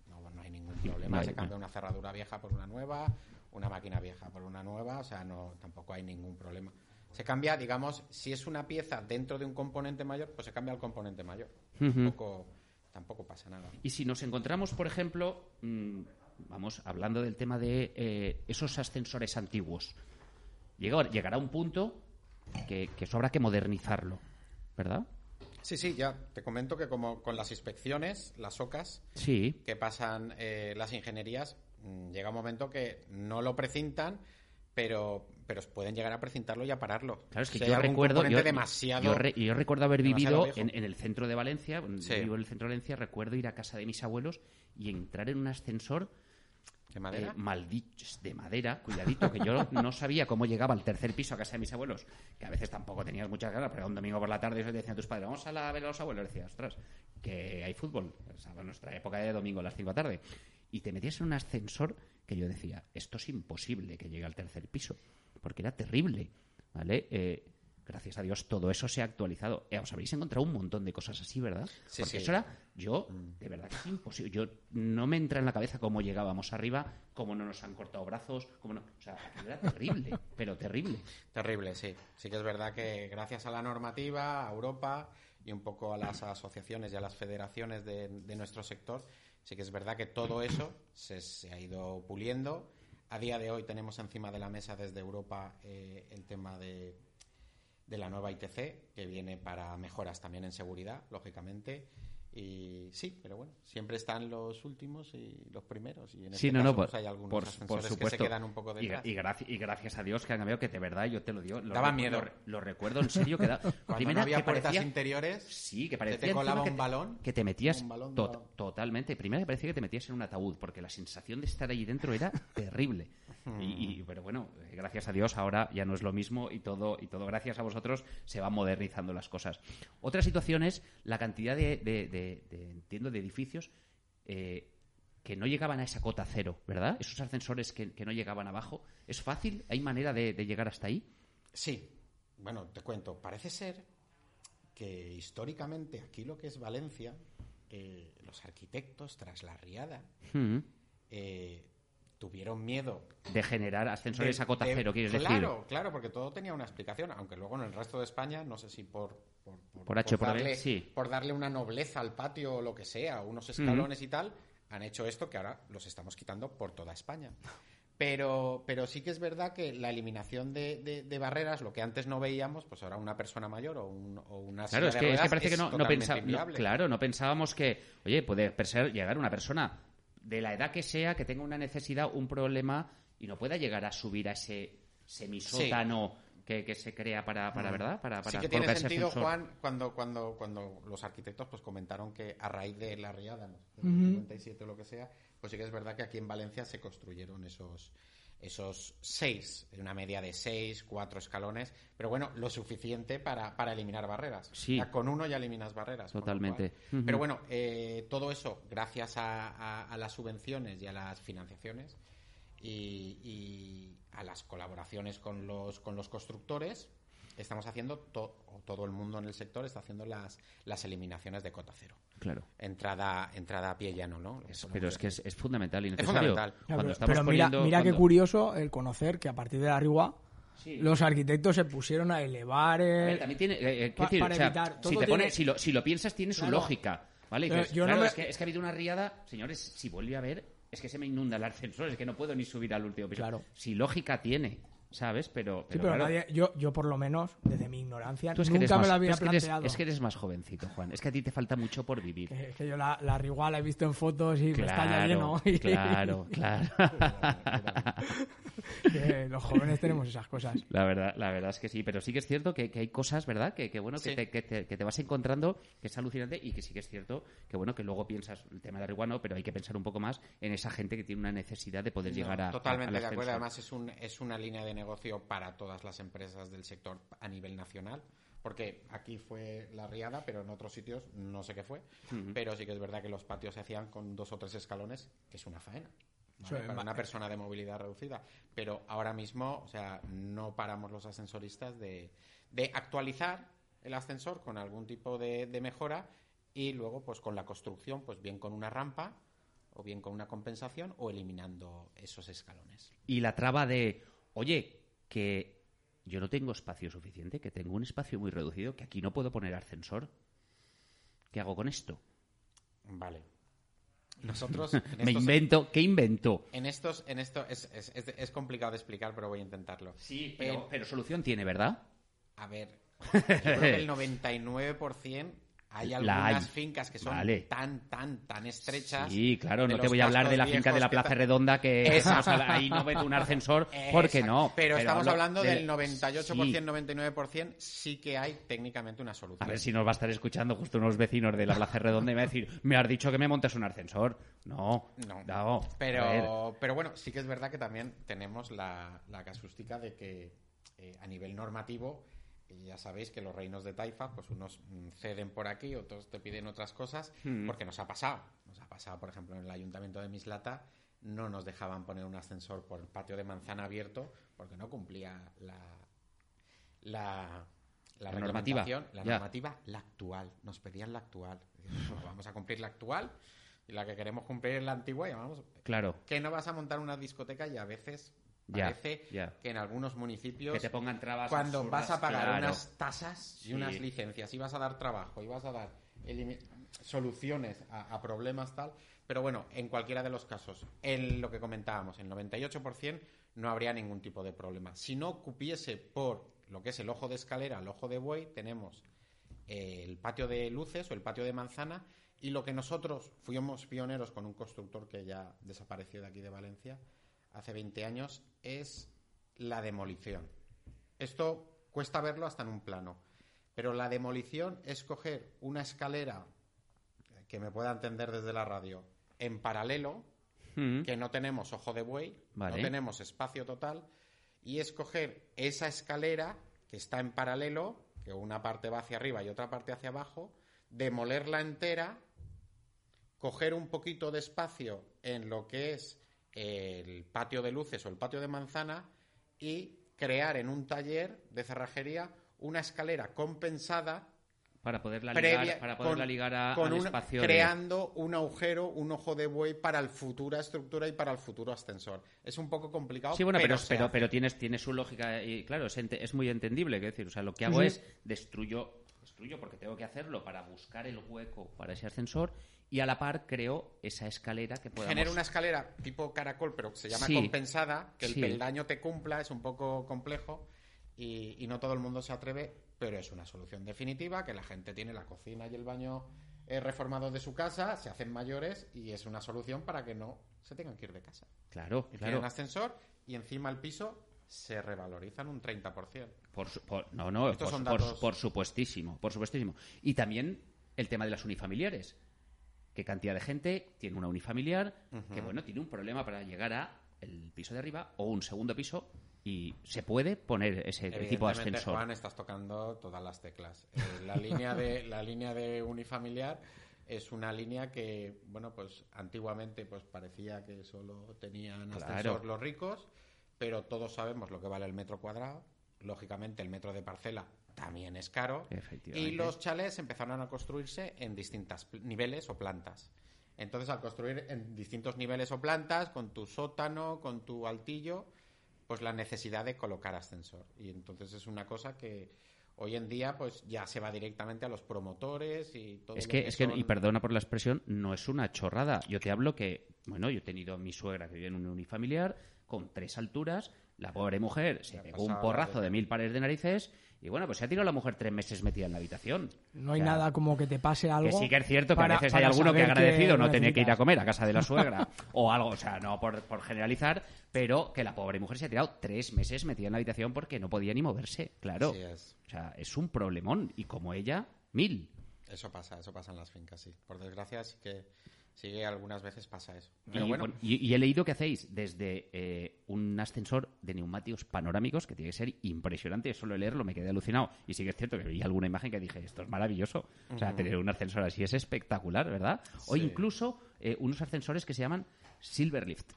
No, no hay ningún problema. No hay- se cambia una cerradura vieja por una nueva, una máquina vieja por una nueva, o sea, no tampoco hay ningún problema. Se cambia, digamos, si es una pieza dentro de un componente mayor, pues se cambia al componente mayor. Tampoco, tampoco pasa nada. Y si nos encontramos, por ejemplo, mm, vamos, hablando del tema de eh, esos ascensores antiguos, llega- llegará un punto que, que eso habrá que modernizarlo, ¿verdad? Sí, sí, ya te comento que como con las inspecciones, las OCAS, Sí. que pasan eh, las ingenierías, mm, llega un momento que no lo precintan, pero, pero pueden llegar a precintarlo y a pararlo. Claro, es que Si yo recuerdo, yo, demasiado... yo re- yo recuerdo haber vivido en el centro de Valencia, Sí. vivo en el centro de Valencia, recuerdo ir a casa de mis abuelos y entrar en un ascensor ¿De madera? eh, maldito, de madera, cuidadito, que yo no sabía cómo llegaba al tercer piso a casa de mis abuelos, que a veces tampoco tenías muchas ganas, pero un domingo por la tarde eso te decían tus padres, vamos a la, ver a los abuelos, y decía, ostras, que hay fútbol, o nuestra época de domingo a las 5 de la tarde, y te metías en un ascensor que yo decía, esto es imposible que llegue al tercer piso, porque era terrible, ¿vale? Eh, gracias a Dios todo eso se ha actualizado. Eh, os habréis encontrado un montón de cosas así, ¿verdad? Sí, porque sí. eso era, yo, de verdad que es imposible. Yo no me entra en la cabeza cómo llegábamos arriba, cómo no nos han cortado brazos, cómo no. O sea, era terrible, pero terrible. Terrible, sí. Sí que es verdad que gracias a la normativa, a Europa y un poco a las asociaciones y a las federaciones de, de nuestro sector, sí que es verdad que todo eso se, se ha ido puliendo. A día de hoy tenemos encima de la mesa desde Europa eh, el tema de, de la nueva ITC, que viene para mejoras también en seguridad, lógicamente. Y sí, pero bueno, siempre están los últimos y los primeros. Y en este Sí, no, caso, no, por, pues hay algunos por, que se quedan un poco y, detrás. y graci- y gracias a Dios que han cambiado, que de verdad, yo te lo digo. Lo Daba miedo. Lo, lo recuerdo en serio. Que da, Cuando primera, no había que puertas parecía- interiores, Sí, que parecía te colaba que un te- balón. Que te metías Un balón to- totalmente. Primero que parecía que te metías en un ataúd, porque la sensación de estar allí dentro era terrible. y, y- pero bueno, gracias a Dios ahora ya no es lo mismo y todo, y todo gracias a vosotros se van modernizando las cosas. Otra situación es la cantidad de, de- de- de- entiendo, de edificios eh, que no llegaban a esa cota cero, ¿verdad? Esos ascensores que, que no llegaban abajo. ¿Es fácil? ¿Hay manera de, de llegar hasta ahí? Sí, bueno, te cuento. Parece ser que históricamente aquí lo que es Valencia, eh, los arquitectos tras la riada Hmm. eh, tuvieron miedo De generar ascensores de- a cota de- cero, quieres decir. Claro, claro, porque todo tenía una explicación, aunque luego en el resto de España, no sé si por por, H darle, sí. por darle una nobleza al patio o lo que sea, unos escalones y tal, han hecho esto que ahora los estamos quitando por toda España. Pero, pero sí que es verdad que la eliminación de, de- de barreras, lo que antes no veíamos, pues ahora una persona mayor o, un- o una Claro, es de que, es que ruedas parece que no, no totalmente pensa- no- inviable. claro, no pensábamos que, oye, puede llegar una persona de la edad que sea, que tenga una necesidad, un problema, y no pueda llegar a subir a ese semisótano que, que se crea para, para ¿verdad? Para, para sí que tiene sentido. Juan, cuando, cuando, cuando los arquitectos pues comentaron que a raíz de la riada, ¿no? del 57 o lo que sea, pues sí que es verdad que aquí en Valencia se construyeron esos esos seis, una media de seis, cuatro escalones, pero bueno, lo suficiente para, para eliminar barreras. Sí. Ya con uno ya eliminas barreras. Totalmente. Pero bueno, eh, todo eso gracias a, a- a las subvenciones y a las financiaciones y, y a las colaboraciones con los, con los constructores, estamos haciendo, to- o todo el mundo en el sector está haciendo las, las eliminaciones de cota cero. Claro. Entrada, entrada a pie llano, ¿no? Pero es que es, es fundamental y necesario. fundamental. Ya, Cuando pero estamos pero mira, poniendo- mira qué curioso el conocer que a partir de la Rigua Sí. los arquitectos se pusieron a elevar. A ver, también tiene, eh, pa- quiero decir, para o sea, evitar, si, todo te tiene- pones- si, lo, si lo piensas, tiene su lógica. ¿vale? Y Pero dices, yo no claro, me- es, que, es que ha habido una riada, señores, si vuelve a haber, es que se me inunda el ascensor, es que no puedo ni subir al último piso. Claro. Si lógica tiene, ¿sabes? Pero, sí, pero claro, nadie, yo, yo por lo menos, desde mi ignorancia, tú es que nunca eres me más- lo había es que eres- planteado. es que eres más jovencito, Juan. Es que a ti te falta mucho por vivir. Que- que yo la, la Rigua la he visto en fotos y me está ya lleno. y- claro, claro. que los jóvenes tenemos esas cosas. La verdad, la verdad es que sí, pero sí que es cierto que, que hay cosas, ¿verdad? Que, que bueno, que, Sí. te, que, te, que te vas encontrando, que es alucinante y que sí que es cierto que bueno, que luego piensas el tema de Arriba no, pero hay que pensar un poco más en esa gente que tiene una necesidad de poder llegar a. Totalmente al de acuerdo. Además, es, un, es una línea de negocio para todas las empresas del sector a nivel nacional, porque aquí fue la riada, pero en otros sitios no sé qué fue. Pero sí que es verdad que los patios se hacían con dos o tres escalones, que es una faena. ¿vale? Sí, Para una persona de movilidad reducida. Pero ahora mismo, o sea, no paramos los ascensoristas de, de actualizar el ascensor con algún tipo de, de mejora y luego, pues con la construcción, pues bien con una rampa o bien con una compensación o eliminando esos escalones. Y la traba de, oye, que yo no tengo espacio suficiente, que tengo un espacio muy reducido, que aquí no puedo poner ascensor. ¿Qué hago con esto? Vale. Nosotros en Me invento, ¿qué invento? En estos, en esto es, es- es- es complicado de explicar, pero voy a intentarlo. Sí, pero- pero, pero solución tiene, ¿verdad? A ver, yo creo que el 99% hay algunas hay. fincas que son Vale. tan, tan, tan estrechas. Sí, claro, no te voy a hablar de la finca de la Plaza Redonda que Exacto. o sea, ahí no meto un ascensor, porque Exacto. no. Pero, estamos hablo hablando de- del 98%, Sí. 99%, sí que hay técnicamente una solución. A ver si nos va a estar escuchando justo unos vecinos de la Plaza Redonda y me va a decir, me has dicho que me montes un ascensor. No, No, pero, pero bueno, sí que es verdad que también tenemos la, la casuística de que eh, a nivel normativo, y ya sabéis que los reinos de Taifa, pues unos mm, ceden por aquí, otros te piden otras cosas, Hmm. porque nos ha pasado. Nos ha pasado, por ejemplo, en el ayuntamiento de Mislata, no nos dejaban poner un ascensor por el patio de manzana abierto porque no cumplía la, la, la, La normativa, la normativa, la actual. Nos pedían la actual. Decimos, "Pues vamos a cumplir la actual y la que queremos cumplir es la antigua y vamos. Claro, Que no vas a montar una discoteca y a veces Parece que en algunos municipios que te pongan trabas. cuando absurdas, vas a pagar claro. unas tasas y Sí. unas licencias y vas a dar trabajo y vas a dar soluciones a, a problemas tal, pero bueno, en cualquiera de los casos, en lo que comentábamos, el 98% no habría ningún tipo de problema. Si no cupiese por lo que es el ojo de escalera, el ojo de buey, tenemos eh, el patio de luces o el patio de manzana y lo que nosotros fuimos pioneros con un constructor que ya desapareció de aquí de Valencia hace 20 años es la demolición. Esto cuesta verlo hasta en un plano, pero la demolición es coger una escalera que me pueda entender desde la radio en paralelo, Mm. que no tenemos ojo de buey, Vale. no tenemos espacio total, y es coger esa escalera que está en paralelo, que una parte va hacia arriba y otra parte hacia abajo, demolerla entera, coger un poquito de espacio en lo que es el patio de luces o el patio de manzana y crear en un taller de cerrajería una escalera compensada Para poderla ligar, para poderla con- ligar a, con al un- espacio de- creando un agujero, un ojo de buey para la futura estructura y para el futuro ascensor. Es un poco complicado, Sí, bueno, pero, pero, tienes, tiene su lógica y claro, es, ente- es muy entendible. Es decir, o sea, lo que hago es destruyo, destruyo porque tengo que hacerlo para buscar el hueco para ese ascensor y a la par creo esa escalera que podamos... Genera una escalera tipo caracol, pero que se llama Sí. compensada, que el Sí. peldaño te cumpla, es un poco complejo y, y no todo el mundo se atreve, pero es una solución definitiva, que la gente tiene la cocina y el baño eh, reformados de su casa, se hacen mayores y es una solución para que no se tengan que ir de casa. Claro, Y claro. tienen ascensor y encima el piso se revalorizan un 30%. Por, su- por- no, no, Estos por, son por- datos- por supuestísimo, por supuestísimo. Y también el tema de las unifamiliares. ¿Qué cantidad de gente tiene una unifamiliar que, bueno, tiene un problema para llegar a el piso de arriba o un segundo piso y se puede poner ese tipo de ascensor? Juan, estás tocando todas las teclas. Eh, la, línea de, la línea de unifamiliar es una línea que, bueno, pues antiguamente pues parecía que solo tenían Claro. ascensor los ricos, pero todos sabemos lo que vale el metro cuadrado. Lógicamente, el metro de parcela también es caro. Y los chalés empezaron a construirse en distintos niveles o plantas. Entonces, al construir en distintos niveles o plantas, con tu sótano, con tu altillo, pues la necesidad de colocar ascensor. Y entonces es una cosa que hoy en día pues ya se va directamente a los promotores y todo Es que, es que, y perdona por la expresión, no es una chorrada. Yo te hablo que, bueno, yo he tenido a mi suegra que vive en un unifamiliar con tres alturas, la pobre mujer se pegó un porrazo de- mil pares de narices y bueno, pues se ha tirado la mujer tres meses metida en la habitación. No hay O sea, nada como que te pase algo. Que sí que es cierto que para- a veces hay alguno que saber agradecido no tenía que ir a comer a casa de la suegra o algo, o sea, no por, por generalizar, pero que la pobre mujer se ha tirado tres meses metida en la habitación porque no podía ni moverse, claro. Así es. O sea, es un problemón y como ella, mil. Eso pasa, eso pasa en las fincas, sí. Por desgracia sí que, sí que algunas veces pasa eso. Pero y, bueno, bueno, y- y he leído que hacéis desde eh, un ascensor de neumáticos panorámicos que tiene que ser impresionante. Solo leerlo me quedé alucinado. Y sí que es cierto que vi alguna imagen que dije, esto es maravilloso. O sea, tener un ascensor así es espectacular, ¿verdad? O incluso eh, unos ascensores que se llaman Silverlift.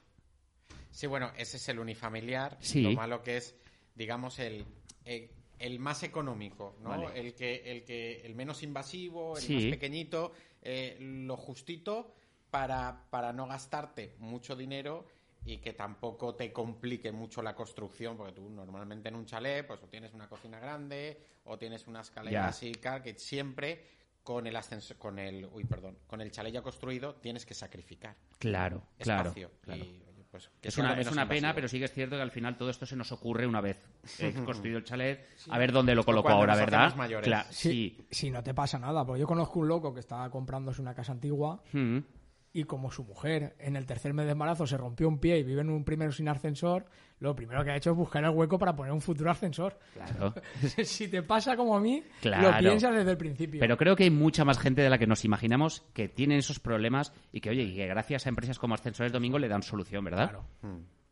Sí, bueno, ese es el unifamiliar. Sí. Lo malo que es, digamos, el, el, el más económico, ¿no? Vale. El, que, el, que, el menos invasivo, el Sí. más pequeñito, eh, lo justito para, para no gastarte mucho dinero y que tampoco te complique mucho la construcción, porque tú normalmente en un chalet, pues o tienes una cocina grande o tienes una escalera cal- que siempre con el ascensor, con el, uy, perdón, con el chalet ya construido tienes que sacrificar Claro, claro. espacio. claro. Y, oye, pues, que Es una, es una pena, invasivo. pero sí que es cierto que al final todo esto se nos ocurre una vez eh, construido el chalet. A ver dónde lo coloco ahora, ¿verdad? sí. Si no te pasa nada, porque yo conozco un loco que estaba comprándose una casa antigua Mm. Y como su mujer en el tercer mes de embarazo se rompió un pie y vive en un primero sin ascensor, lo primero que ha hecho es buscar el hueco para poner un futuro ascensor. Claro. si te pasa como a mí, Claro. lo piensas desde el principio. Pero creo que hay mucha más gente de la que nos imaginamos que tienen esos problemas y que, oye, y que gracias a empresas como Ascensores Domingo le dan solución, ¿verdad? Claro.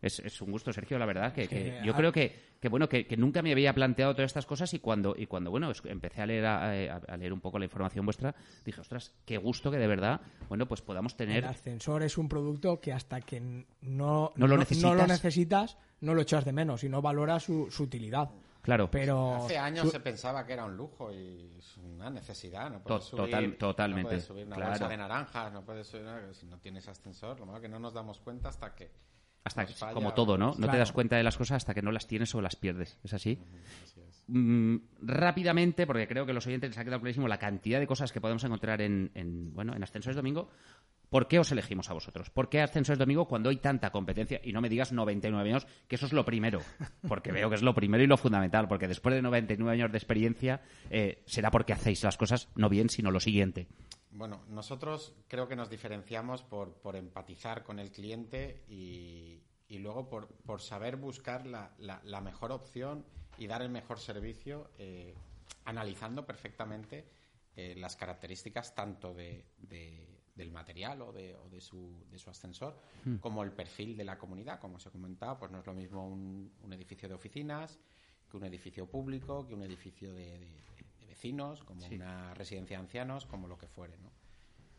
Es, es un gusto, Sergio, la verdad, que, yo creo que, que bueno, que, que nunca me había planteado todas estas cosas y cuando, y cuando bueno, empecé a leer, a, a- leer un poco la información vuestra, dije, ostras, qué gusto que de verdad, bueno, pues podamos El tener... ascensor es un producto que hasta que no, No lo necesitas. lo necesitas, no lo echas de menos y no valoras su, su utilidad. Claro, Pero Hace años tú- se pensaba que era un lujo y es una necesidad. No To- puedes subir, total- totalmente, No puedes subir una claro. bolsa de naranjas, no puedes subir nada, si no tienes ascensor. Lo malo que no nos damos cuenta hasta que. Hasta que- falla como todo, ¿no? No te das cuenta de las cosas hasta que no las tienes o las pierdes. ¿Es así? Así es. Mm, rápidamente, porque creo que los oyentes les ha quedado clarísimo la cantidad de cosas que podemos encontrar en, en, bueno, en Ascensores Domingo. ¿Por qué os elegimos a vosotros? ¿Por qué Ascensores Domingo cuando hay tanta competencia? Y no me digas 99 años, que eso es lo primero. Porque veo que es lo primero y lo fundamental. Porque después de 99 años de experiencia, eh, será porque hacéis las cosas no bien, sino lo siguiente. Bueno, nosotros creo que nos diferenciamos por, por empatizar con el cliente y, y luego por, por saber buscar la, la- la mejor opción y dar el mejor servicio, eh, analizando perfectamente eh, las características tanto de, de- del material o, de, o de su, de su ascensor como el perfil de la comunidad. Como os he comentado, pues no es lo mismo un, un edificio de oficinas que un edificio público, que un edificio de vecinos, como una residencia de ancianos, como lo que fuere. ¿no?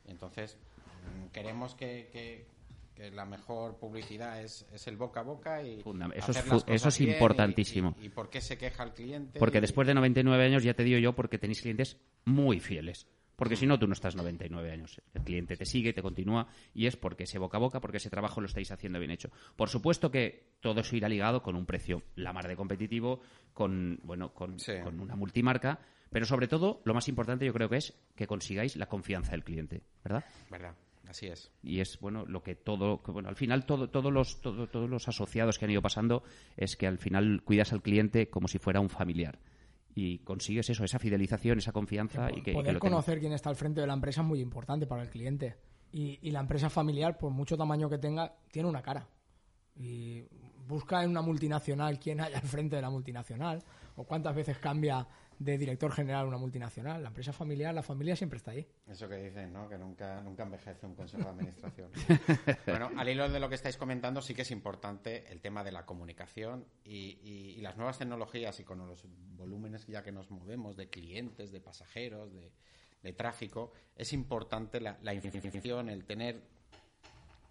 Entonces, mm, queremos que, que- que la mejor publicidad es, es el boca a boca y eso es hacer fu- las cosas eso es y- importantísimo. Y, y por qué se queja el cliente. Porque y- después de 99 años, ya te digo yo, porque tenéis clientes muy fieles. Porque si no, tú no estás 99 años. El cliente te sigue, te continúa, y es porque ese boca a boca, porque ese trabajo lo estáis haciendo bien hecho. Por supuesto que todo eso irá ligado con un precio la mar de competitivo, con, bueno, con, Sí. con una multimarca, pero sobre todo, lo más importante yo creo que es que consigáis la confianza del cliente, ¿verdad? ¿Verdad? Así es. y es bueno lo que todo que, bueno al final todo, todos los todo- todos los asociados que han ido pasando es que al final cuidas al cliente como si fuera un familiar y consigues eso esa fidelización esa confianza y que, y que poder conocer quién está al frente de la empresa es muy importante para el cliente. Y, y la empresa familiar, por mucho tamaño que tenga, tiene una cara. Y busca en una multinacional quién hay al frente de la multinacional o cuántas veces cambia de director general una multinacional. La empresa familiar, la familia siempre está ahí. Eso que dicen, ¿no? Que nunca, nunca envejece un consejo de administración. bueno, al hilo de lo que estáis comentando, sí que es importante el tema de la comunicación y, y- y las nuevas tecnologías y con los volúmenes ya que nos movemos de clientes, de pasajeros, de, de tráfico, es importante la, la información, el tener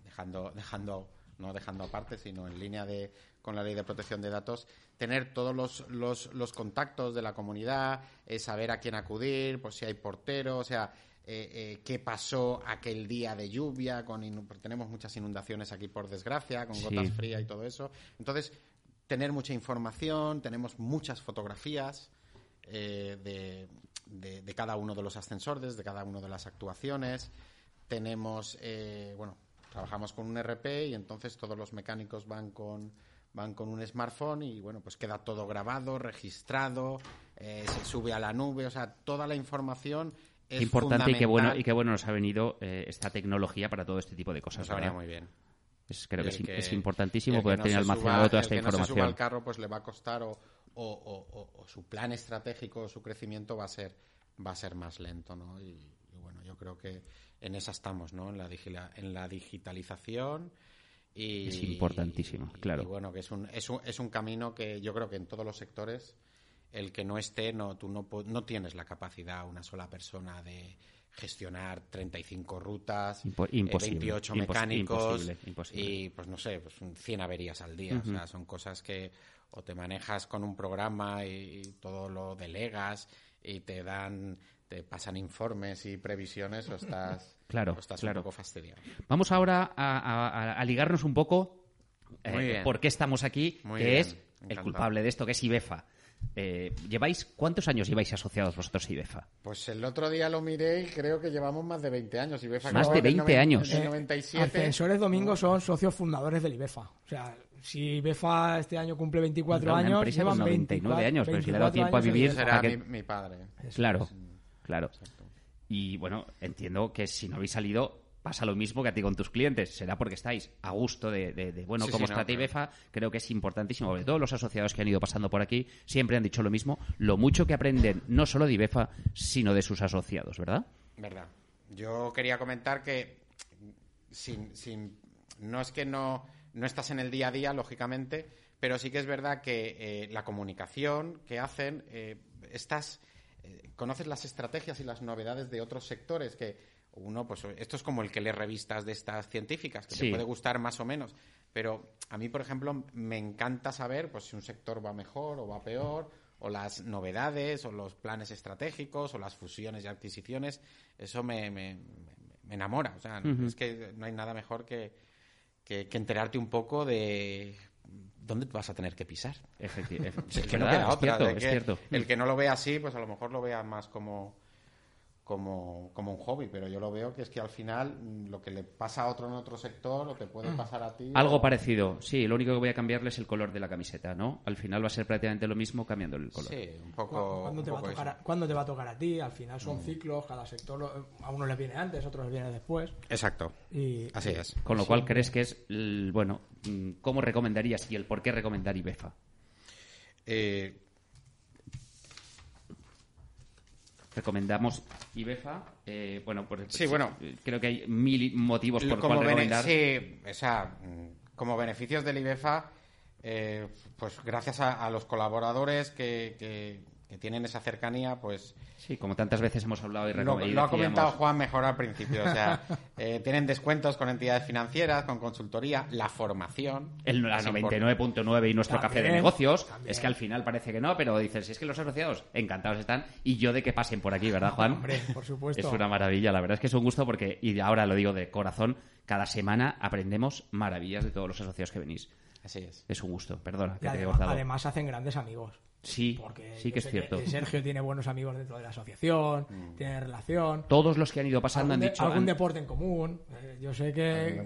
dejando, dejando, no dejando aparte, sino en línea de, con la ley de protección de datos, tener todos los, los, los contactos de la comunidad, eh, saber a quién acudir, pues si hay portero, o sea, eh, eh, qué pasó aquel día de lluvia, con tenemos muchas inundaciones aquí por desgracia, con Sí. gotas frías y todo eso. Entonces, tener mucha información, tenemos muchas fotografías eh, de, de- de cada uno de los ascensores, de cada una de las actuaciones. Tenemos, bueno, trabajamos con un RP y entonces todos los mecánicos van con van con un smartphone y bueno pues queda todo grabado registrado eh, se sube a la nube o sea toda la información es importante y qué bueno y qué bueno nos ha venido eh, esta tecnología para todo este tipo de cosas nos muy bien. Es- creo que es, importantísimo poder no tener suba- almacenado toda esta que no se suba información. al carro pues le va a costar o, o- o- su plan estratégico o su crecimiento va a ser va a ser más lento no y, y bueno yo creo que en esa estamos no en la en la digitalización Y, Es importantísimo, claro. Y bueno, que es un, es, un, es un camino que yo creo que en todos los sectores, el que no esté, no, tú no, no tienes la capacidad, una sola persona, de gestionar 35 rutas, Impo- eh, imposible, 28 impos- mecánicos imposible, imposible. y, pues no sé, pues un 100 averías al día. O sea, son cosas que o te manejas con un programa y, y todo lo delegas y te dan te pasan informes y previsiones o estás, Claro, o estás claro. un poco fastidiado. Vamos ahora a, a- a- a ligarnos un poco eh, por qué estamos aquí, Muy que bien, es el culpable de esto, que es IBEFA. Eh, ¿Lleváis cuántos años lleváis asociados vosotros a IBEFA? Pues el otro día lo miré y creo que llevamos más de 20 años. Y Befa Más de en el 20 noven- años. En el Eh, 97. Ascensores Domingo son socios fundadores del IBEFA. O sea, si IBEFA este año cumple 24 Una años, llevan con 99 24 años, pero si le ha dado 24 tiempo a en vivir, IBEFA. Será mi padre. Claro, claro. Y bueno, entiendo que si no habéis salido, pasa lo mismo que a ti con tus clientes. Será porque estáis a gusto de, de- de, bueno, Sí, cómo sí, está no, claro. Creo que es importantísimo. Sobre todo los asociados que han ido pasando por aquí siempre han dicho lo mismo. Lo mucho que aprenden, no solo de IBEFA, sino de sus asociados, ¿verdad? Verdad. Yo quería comentar que sin, sin, no es que no, no estás en el día a día, lógicamente, pero sí que es verdad que eh, la comunicación que hacen, eh, estás, eh, conoces las estrategias y las novedades de otros sectores que uno, pues esto es como el que lee revistas de estas científicas, que Sí. te puede gustar más o menos, pero a mí, por ejemplo, me encanta saber pues si un sector va mejor o va peor, o las novedades, o los planes estratégicos, o las fusiones y adquisiciones, eso me, me- me- enamora. O sea, es que no hay nada mejor que, que, que enterarte un poco de dónde vas a tener que pisar. Efectivamente. Es que no queda otra. cierto, es que cierto. El que no lo ve así, pues a lo mejor lo vea más como, como, como un hobby, pero yo lo veo que es que al final mm, lo que le pasa a otro en otro sector o te puede pasar a ti. Algo o- parecido, sí. Lo único que voy a cambiarle es el color de la camiseta, ¿no? Al final va a ser prácticamente lo mismo cambiando el color. Sí, un poco. ¿Cuándo un te, va a tocar eso. a, cuándo te va a tocar a ti? Al final son ciclos, cada sector lo- a unos les viene antes, a otros les viene después. Exacto. Y, Así es. Con lo cual, ¿crees que es, el- bueno, mm, cómo recomendarías y el por qué recomendar IBEFA? Eh, Recomendamos IBEFA. eh, bueno, por, Sí, bueno. Creo que hay mil motivos por como cual recomendar. sí, o sea, mm, como beneficios del IBEFA, eh, pues gracias a, a los colaboradores que, que- que tienen esa cercanía, pues Sí, como tantas veces hemos hablado y lo, lo ha comentado Juan mejor al principio. O sea, eh, tienen descuentos con entidades financieras, con consultoría, la formación. El la es import- 99.9 y nuestro café de negocios. también. Es que al final parece que no, pero dices, si es que los asociados encantados están y yo de que pasen por aquí, ¿verdad, Juan? Hombre, por supuesto. Es una maravilla, la verdad es que es un gusto porque, y ahora lo digo de corazón, cada semana aprendemos maravillas de todos los asociados que venís. Así es. Es un gusto, perdona, que te he además hacen grandes amigos. Sí, Porque sí que es cierto. Sergio tiene buenos amigos dentro de la asociación, Mm. tiene relación. Todos los que han ido pasando han de- dicho... algún han- deporte en común. Eh, yo sé que.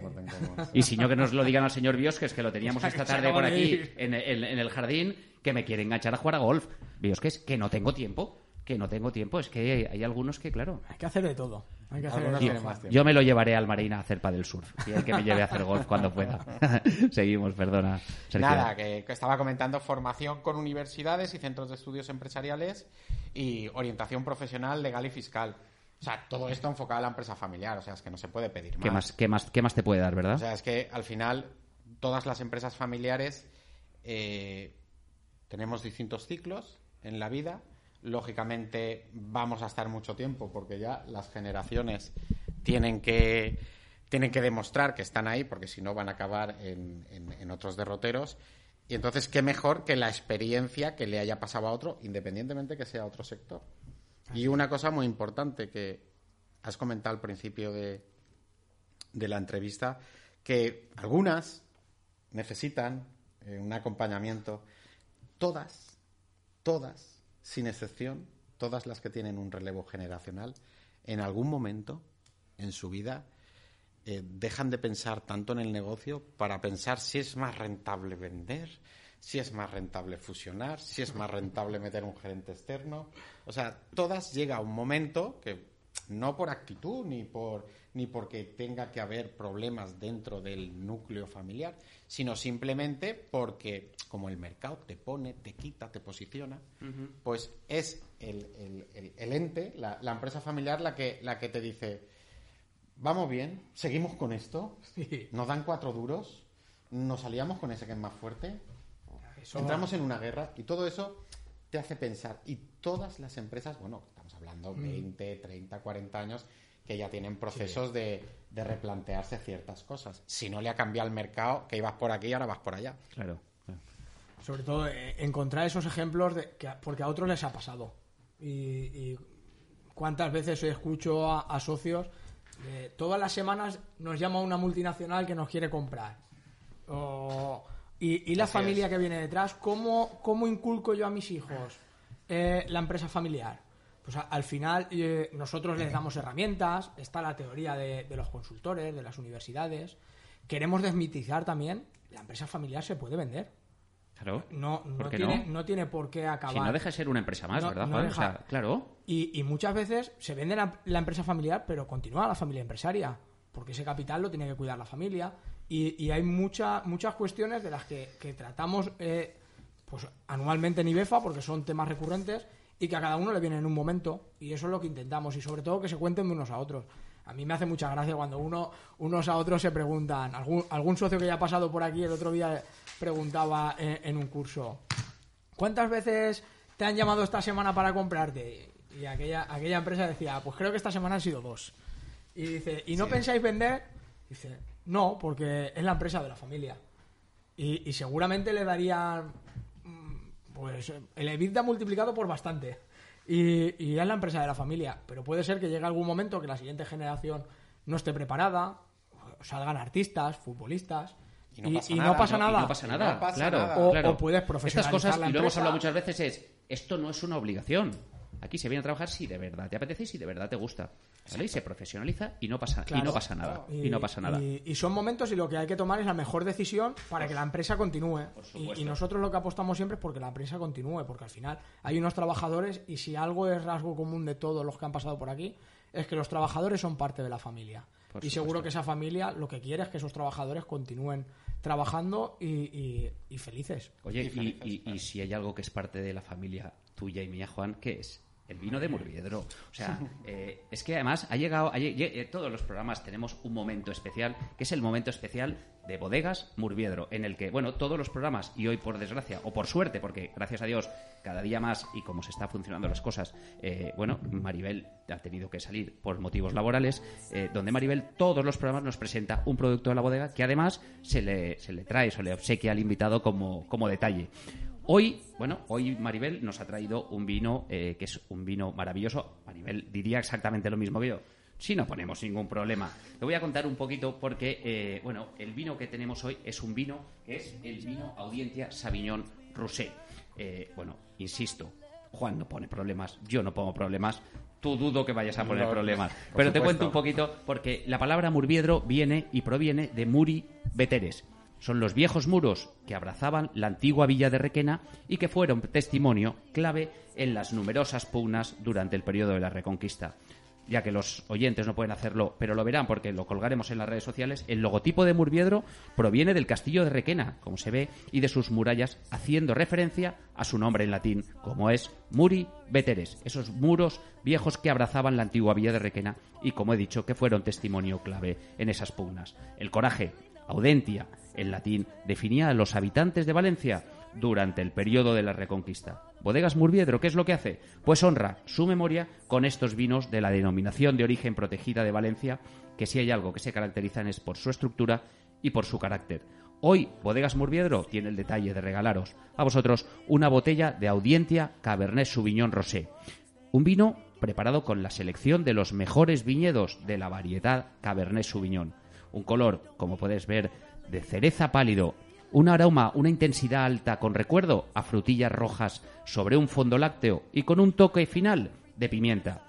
Y si no, que nos lo digan al señor Biosques, que lo teníamos esta tarde por aquí en el, en el jardín, que me quiere enganchar a jugar a golf. Biosques, que no tengo tiempo, que no tengo tiempo. Es que hay algunos que, claro... Hay que hacer de todo. Hay que hacer de Algunos todo. tienen más tiempo. Yo me lo llevaré al Marina a hacer del surf y el que me lleve a hacer golf cuando pueda. Seguimos, perdona. Sergio. Nada, que, que estaba comentando formación con universidades y centros de estudios empresariales y orientación profesional, legal y fiscal. O sea, todo esto enfocado a la empresa familiar. O sea, es que no se puede pedir más. ¿Qué más, qué, más, ¿Qué más te puede dar, verdad? O sea, es que al final todas las empresas familiares eh, tenemos distintos ciclos en la vida. Lógicamente vamos a estar mucho tiempo porque ya las generaciones tienen que tienen que demostrar que están ahí porque si no van a acabar en, en- en otros derroteros. Y entonces, qué mejor que la experiencia que le haya pasado a otro, independientemente que sea otro sector. Y una cosa muy importante que has comentado al principio de, de la entrevista, que algunas necesitan eh, un acompañamiento. Todas, todas, sin excepción, todas las que tienen un relevo generacional, en algún momento en su vida eh, dejan de pensar tanto en el negocio para pensar si es más rentable vender, si es más rentable fusionar, si es más rentable meter un gerente externo. O sea, todas llega un momento que no por actitud ni por ni porque tenga que haber problemas dentro del núcleo familiar, sino simplemente porque como el mercado te pone, te quita, te posiciona, pues es el, el- el- el ente, la, la empresa familiar la que la que te dice vamos bien, seguimos con esto, Sí. nos dan cuatro duros, nos aliamos con ese que es más fuerte, Eso- entramos en una guerra y todo eso te hace pensar. Y todas las empresas, bueno, estamos hablando Mm. 20, 30, 40 años, que ya tienen procesos de, de replantearse ciertas cosas. Si no le ha cambiado el mercado, que ibas por aquí y ahora vas por allá. Claro. Sobre todo eh, encontrar esos ejemplos de que, porque a otros les ha pasado. Y, y cuántas veces escucho a, a socios, todas las semanas nos llama una multinacional que nos quiere comprar. O- y, y la Así familia es. que viene detrás, ¿cómo, cómo inculco yo a mis hijos eh, la empresa familiar? Pues al final eh, nosotros les damos herramientas, está la teoría de, de los consultores, de las universidades. Queremos desmitizar también, la empresa familiar se puede vender. Claro. No, no, ¿Por qué tiene, no? no tiene por qué acabar. Si no deja de ser una empresa más, ¿verdad, no Juan? deja- O sea, claro. Y, y muchas veces se vende la, la empresa familiar, pero continúa la familia empresaria, porque ese capital lo tiene que cuidar la familia. Y, y hay mucha- muchas cuestiones de las que, que tratamos eh, pues anualmente en IBEFA, porque son temas recurrentes, y que a cada uno le viene en un momento, y eso es lo que intentamos, y sobre todo que se cuenten de unos a otros. A mí me hace mucha gracia cuando uno, unos a otros se preguntan, algún, algún socio que ya ha pasado por aquí el otro día preguntaba en- en un curso, ¿Cuántas veces te han llamado esta semana para comprarte? Y aquella, aquella empresa decía, pues creo que esta semana han sido dos. Y dice, ¿y no pensáis vender? Dice, no, porque es la empresa de la familia. Y, y seguramente le darían, pues, el EBITDA multiplicado por bastante. Y, y es la empresa de la familia. Pero puede ser que llegue algún momento que la siguiente generación no esté preparada, salgan artistas, futbolistas, Y no y, pasa y nada, no pasa nada. no pasa Y no nada, pasa claro, nada. O- claro. o puedes Estas profesionalizar cosas, la y lo hemos hablado muchas veces, es esto no es una obligación. Aquí se viene a trabajar si de verdad te apetece y si de verdad te gusta. ¿Vale? Y se profesionaliza y no pasa, y no pasa nada. Y, no pasa nada. Y, y son momentos y lo que hay que tomar es la mejor decisión para que la empresa continúe. Y, nosotros lo que apostamos siempre es porque la empresa continúe, porque al final hay unos trabajadores y si algo es rasgo común de todos los que han pasado por aquí, es que los trabajadores son parte de la familia. Por y seguro que esa familia lo que quiere es que esos trabajadores continúen trabajando y, y- y felices. Oye, Y y, felices, y- y si hay algo que es parte de la familia tuya y mía, Juan, ¿qué es? El vino de Murviedro. O sea, eh, es que además ha llegado, todos los programas tenemos un momento especial, que es el momento especial de Bodegas Murviedro, en el que, bueno, todos los programas, y hoy por desgracia, o por suerte, porque gracias a Dios, cada día más, y como se está funcionando las cosas, eh, bueno, Maribel ha tenido que salir por motivos laborales, eh, donde Maribel todos los programas nos presenta un producto de la bodega que además se le, se le trae, se le obsequia al invitado como, como detalle. Hoy, bueno, hoy Maribel nos ha traído un vino eh, que es un vino maravilloso. Maribel diría exactamente lo mismo que yo. Si no ponemos ningún problema. Te voy a contar un poquito porque, eh, bueno, el vino que tenemos hoy es un vino que es el vino Audiencia Sauvignon Rosé. Eh, bueno, insisto, Juan no pone problemas, yo no pongo problemas. Tú dudo que vayas a poner No, problemas. Pero te cuento un poquito porque la palabra Murviedro viene y proviene de Muri Veteres. Son los viejos muros que abrazaban la antigua villa de Requena y que fueron testimonio clave en las numerosas pugnas durante el periodo de la Reconquista. Ya que los oyentes no pueden hacerlo, pero lo verán porque lo colgaremos en las redes sociales, el logotipo de Murviedro proviene del castillo de Requena, como se ve, y de sus murallas, haciendo referencia a su nombre en latín, como es Muri Veteres, esos muros viejos que abrazaban la antigua villa de Requena y, como he dicho, que fueron testimonio clave en esas pugnas. El coraje, audentia, en latín, definía a los habitantes de Valencia durante el periodo de la Reconquista. Bodegas Murviedro, ¿qué es lo que hace? Pues honra su memoria con estos vinos de la denominación de origen protegida de Valencia, que si hay algo que se caracterizan es por su estructura y por su carácter. Hoy, Bodegas Murviedro tiene el detalle de regalaros a vosotros una botella de Audiencia Cabernet Sauvignon Rosé. Un vino preparado con la selección de los mejores viñedos de la variedad Cabernet Sauvignon. Un color, como puedes ver, de cereza pálido. Un aroma, una intensidad alta con recuerdo a frutillas rojas sobre un fondo lácteo y con un toque final de pimienta.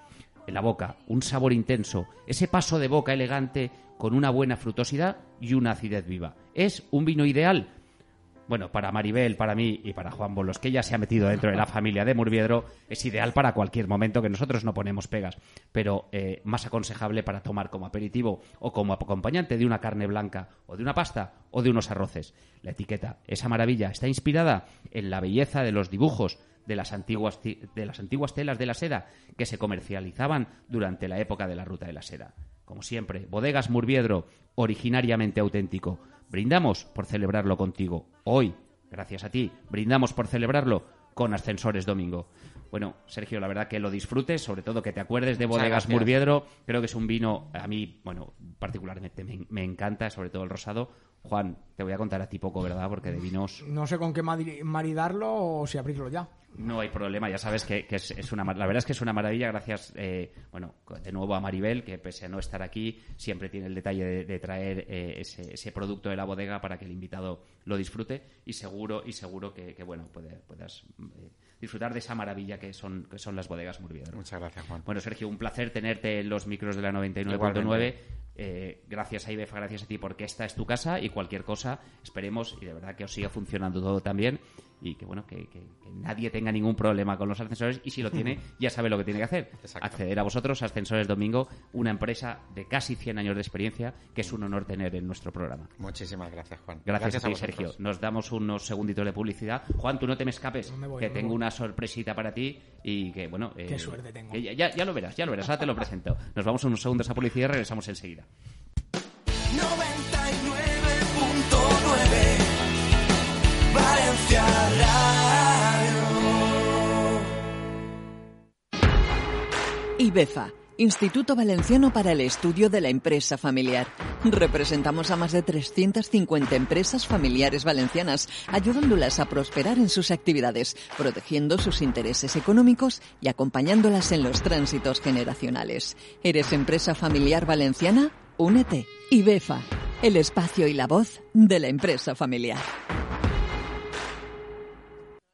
En la boca, un sabor intenso, ese paso de boca elegante con una buena frutosidad y una acidez viva. Es un vino ideal bueno, para Maribel, para mí y para Juan Bolos, que ya se ha metido dentro de la familia de Murviedro, es ideal para cualquier momento que nosotros no ponemos pegas, pero eh, más aconsejable para tomar como aperitivo o como acompañante de una carne blanca o de una pasta o de unos arroces. La etiqueta, esa maravilla, está inspirada en la belleza de los dibujos de las antiguas, ti- de las antiguas telas de la seda que se comercializaban durante la época de la ruta de la seda. como siempre, Bodegas Murviedro, originariamente auténtico. Brindamos por celebrarlo contigo. Hoy, gracias a ti, brindamos por celebrarlo con Ascensores Domingo. Bueno, Sergio, la verdad que lo disfrutes, sobre todo que te acuerdes de Bodegas. Murviedro. Creo que es un vino, a mí, bueno, particularmente me, me encanta, sobre todo el rosado. Juan, te voy a contar a ti poco, ¿verdad? Porque de vinos No sé con qué mari- maridarlo o si abrirlo ya. no hay problema, ya sabes que, que es, es una la verdad es que es una maravilla, gracias eh, bueno de nuevo a Maribel, que pese a no estar aquí, siempre tiene el detalle de, de traer eh, ese, ese producto de la bodega para que el invitado lo disfrute y seguro y seguro que, que, bueno puede- puedas eh, disfrutar de esa maravilla que son que son las bodegas Murviedro. Muchas gracias, Juan. Bueno, Sergio, un placer tenerte en los micros de la 99.9. Igualmente. Eh, gracias a IBEFA, gracias a ti, porque esta es tu casa y cualquier cosa, esperemos y de verdad que os siga funcionando todo también y que bueno, que, que- que nadie tenga ningún problema con los ascensores y si lo tiene, ya sabe lo que tiene que hacer. Exacto. Acceder a vosotros, Ascensores Domingo, una empresa de casi 100 años de experiencia que es un honor tener en nuestro programa. Muchísimas gracias, Juan. Gracias, a ti, vosotros. Sergio. Nos damos unos segunditos de publicidad. Juan, tú no te me escapes, No me voy, que no tengo voy. una sorpresita para ti y que, bueno... eh, Qué suerte tengo. que Ya, ya- ya lo verás, ya lo verás. Ahora te lo presento. Nos vamos unos segundos a publicidad y regresamos enseguida. 99.9 IBEFA, Instituto Valenciano para el Estudio de la Empresa Familiar. Representamos a más de 350 empresas familiares valencianas, ayudándolas a prosperar en sus actividades, protegiendo sus intereses económicos y acompañándolas en los tránsitos generacionales. ¿Eres empresa familiar valenciana? Únete. IBEFA, el espacio y la voz de la empresa familiar.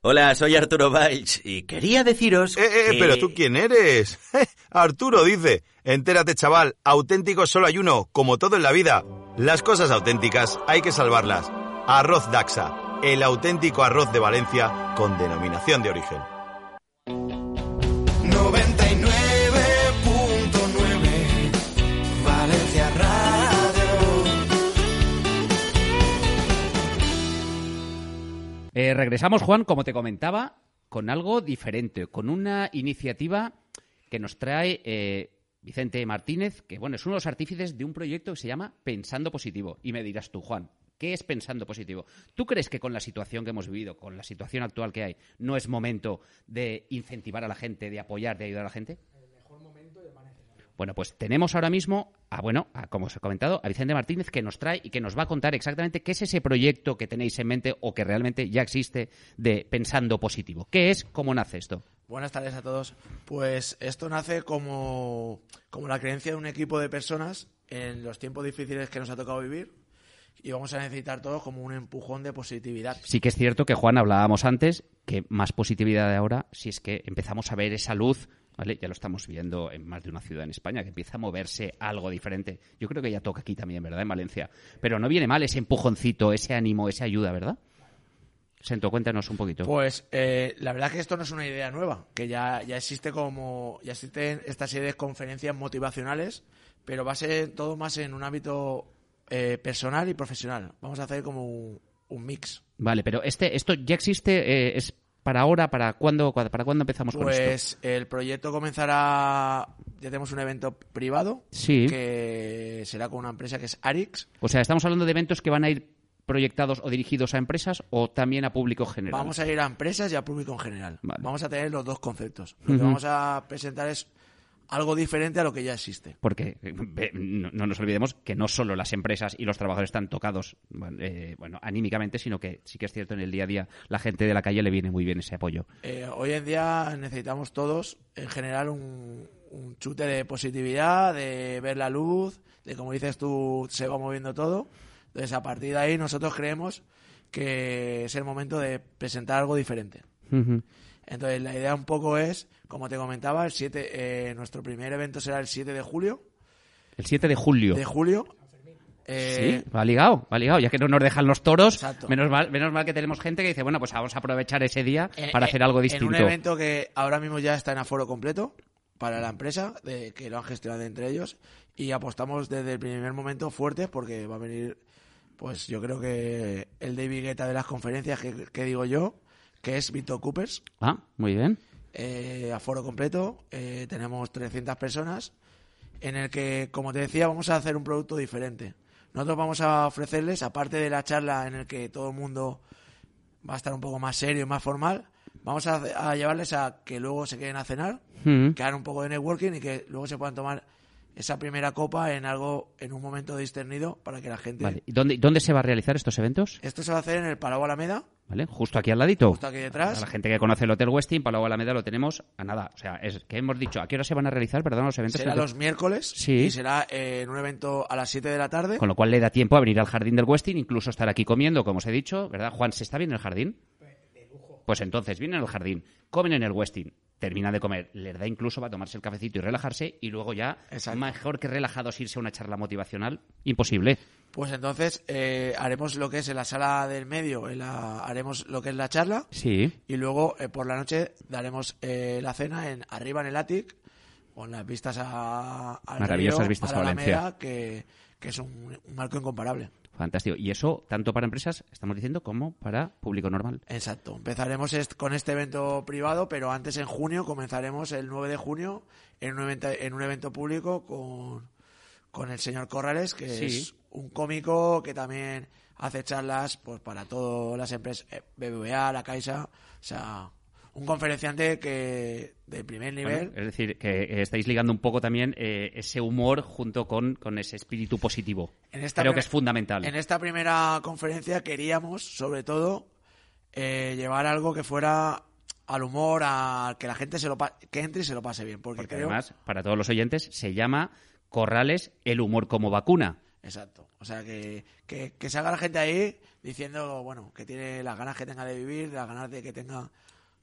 Hola, soy Arturo Valls y quería deciros Eh, eh, que- pero tú quién eres? Arturo dice. Entérate, chaval, auténtico solo hay uno, como todo en la vida. Las cosas auténticas hay que salvarlas. Arroz Daxa, el auténtico arroz de Valencia con denominación de origen. 99.9 Regresamos, Juan, como te comentaba, con algo diferente, con una iniciativa que nos trae eh, Vicente Martínez, que bueno, es uno de los artífices de un proyecto que se llama Pensando Positivo. Y me dirás tú, Juan, ¿qué es Pensando Positivo? ¿Tú crees que con la situación que hemos vivido, con la situación actual que hay, no es momento de incentivar a la gente, de apoyar, de ayudar a la gente? Bueno, pues tenemos ahora mismo, a, bueno, a, como os he comentado, a Vicente Martínez que nos trae y que nos va a contar exactamente qué es ese proyecto que tenéis en mente o que realmente ya existe de Pensando Positivo. ¿Qué es? ¿Cómo nace esto? Buenas tardes a todos. Pues esto nace como, como la creencia de un equipo de personas en los tiempos difíciles que nos ha tocado vivir y vamos a necesitar todos como un empujón de positividad. Sí que es cierto que, Juan, hablábamos antes que más positividad de ahora si es que empezamos a ver esa luz, ¿vale? Ya lo estamos viendo en más de una ciudad en España, que empieza a moverse algo diferente. Yo creo que ya toca aquí también, ¿verdad? En Valencia. Pero no viene mal ese empujoncito, ese ánimo, esa ayuda, ¿verdad? Sento, cuéntanos un poquito. Pues eh, la verdad que esto no es una idea nueva, que ya, ya existe como ya existen esta serie de conferencias motivacionales, pero va a ser todo más en un ámbito eh, personal y profesional. Vamos a hacer como un, un mix. Vale, pero este, esto ya existe, eh, es para ahora, para cuándo, para cuándo empezamos con esto. Pues el proyecto comenzará, ya tenemos un evento privado Sí. que será con una empresa que es Arix. O sea, estamos hablando de eventos que van a ir proyectados o dirigidos a empresas o también a público general. Vamos a ir a empresas y al público en general. Vale. Vamos a tener los dos conceptos. Lo que vamos a presentar es algo diferente a lo que ya existe. Porque no, no nos olvidemos que no solo las empresas y los trabajadores están tocados bueno, eh, bueno, anímicamente, sino que sí que es cierto en el día a día la gente de la calle le viene muy bien ese apoyo. Eh, hoy en día necesitamos todos, en general, un, un chute de positividad, de ver la luz, de como dices tú, se va moviendo todo. Entonces, a partir de ahí, nosotros creemos que es el momento de presentar algo diferente. Entonces, la idea un poco es, como te comentaba, el 7, eh, nuestro primer evento será el 7 de julio. El 7 de julio. De julio. Eh, sí, va ligado, va ligado. Ya que no nos dejan los toros, Exacto. menos mal, menos mal que tenemos gente que dice, bueno, pues vamos a aprovechar ese día Eh, para eh, hacer algo distinto. En un evento que ahora mismo ya está en aforo completo para la empresa, de, que lo han gestionado entre ellos, y apostamos desde el primer momento fuerte porque va a venir, pues yo creo que el David Guetta de las conferencias, que, que digo yo, que es Víctor Coopers, Ah, muy bien. eh, aforo completo, eh, tenemos 300 personas en el que, como te decía, vamos a hacer un producto diferente. Nosotros vamos a ofrecerles, aparte de la charla en el que todo el mundo va a estar un poco más serio y más formal, vamos a, a llevarles a que luego se queden a cenar, Mm. que hagan un poco de networking y que luego se puedan tomar esa primera copa en algo, en un momento discernido para que la gente... Vale. ¿Y dónde, dónde se va a realizar estos eventos? Esto se va a hacer en el Palau Alameda, ¿Vale? Justo aquí al ladito. justo aquí detrás. A la gente que conoce el Hotel Westin, Palau Alameda lo tenemos a nada. O sea, es que hemos dicho, ¿a qué hora se van a realizar, perdón, los eventos? Será los miércoles Sí. y será eh, en un evento a las 7 de la tarde. Con lo cual le da tiempo a venir al jardín del Westin, incluso estar aquí comiendo, como os he dicho, ¿verdad? Juan, ¿se está bien en el jardín? Pues entonces vienen al jardín, comen en el Westin, terminan de comer, les da incluso para tomarse el cafecito y relajarse, y luego ya, Exacto. mejor que relajados irse a una charla motivacional, imposible. Pues entonces eh, haremos lo que es en la sala del medio, en la- haremos lo que es la charla Sí. y luego eh, por la noche daremos eh, la cena en arriba en el Attic con las vistas a, al Maravillosas río, vistas a la a Valencia. Alameda, que, que es un, un marco incomparable. Fantástico. Y eso, tanto para empresas, estamos diciendo, como para público normal. Exacto. Empezaremos est- con este evento privado, pero antes en junio comenzaremos el 9 de junio en un evento, en un evento público con, con el señor Corrales, que Sí. es un cómico que también hace charlas pues para todas las empresas, eh, BBVA, la Caixa, o sea, un conferenciante que de primer nivel. Bueno, es decir, que estáis ligando un poco también eh, ese humor junto con, con ese espíritu positivo. En esta Creo que es fundamental. En esta primera conferencia queríamos, sobre todo, eh, llevar algo que fuera al humor, a que la gente se lo pa- que entre y se lo pase bien, porque, Porque creo además, para todos los oyentes, se llama Corrales el humor como vacuna. Exacto. O sea, que, que, que salga la gente ahí diciendo, bueno, que tiene las ganas que tenga de vivir, las ganas de que tenga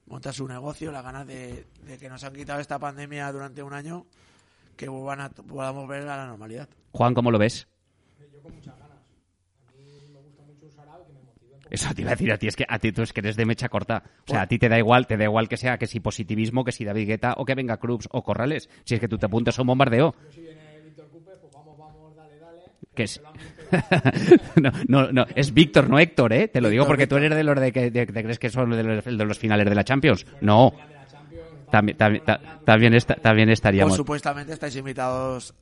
montar su negocio, las ganas de, de que nos han quitado esta pandemia durante un año, que vuelvan a- podamos ver a la normalidad. Juan, ¿cómo lo ves? Eso te iba a decir a ti, es que a ti tú es que eres de mecha corta. O sea, a ti te da igual, te da igual que sea que si positivismo, que si David Guetta o que venga Krups o Corrales. Si es que tú te apuntas a un bombardeo. Que es... no, no, no, es Víctor, no Héctor, ¿eh? Te lo digo porque tú eres de los de que de- crees que son de los, de los finales de la Champions. No. También, también, ta- también, también Pues estaríamos. supuestamente estáis invitados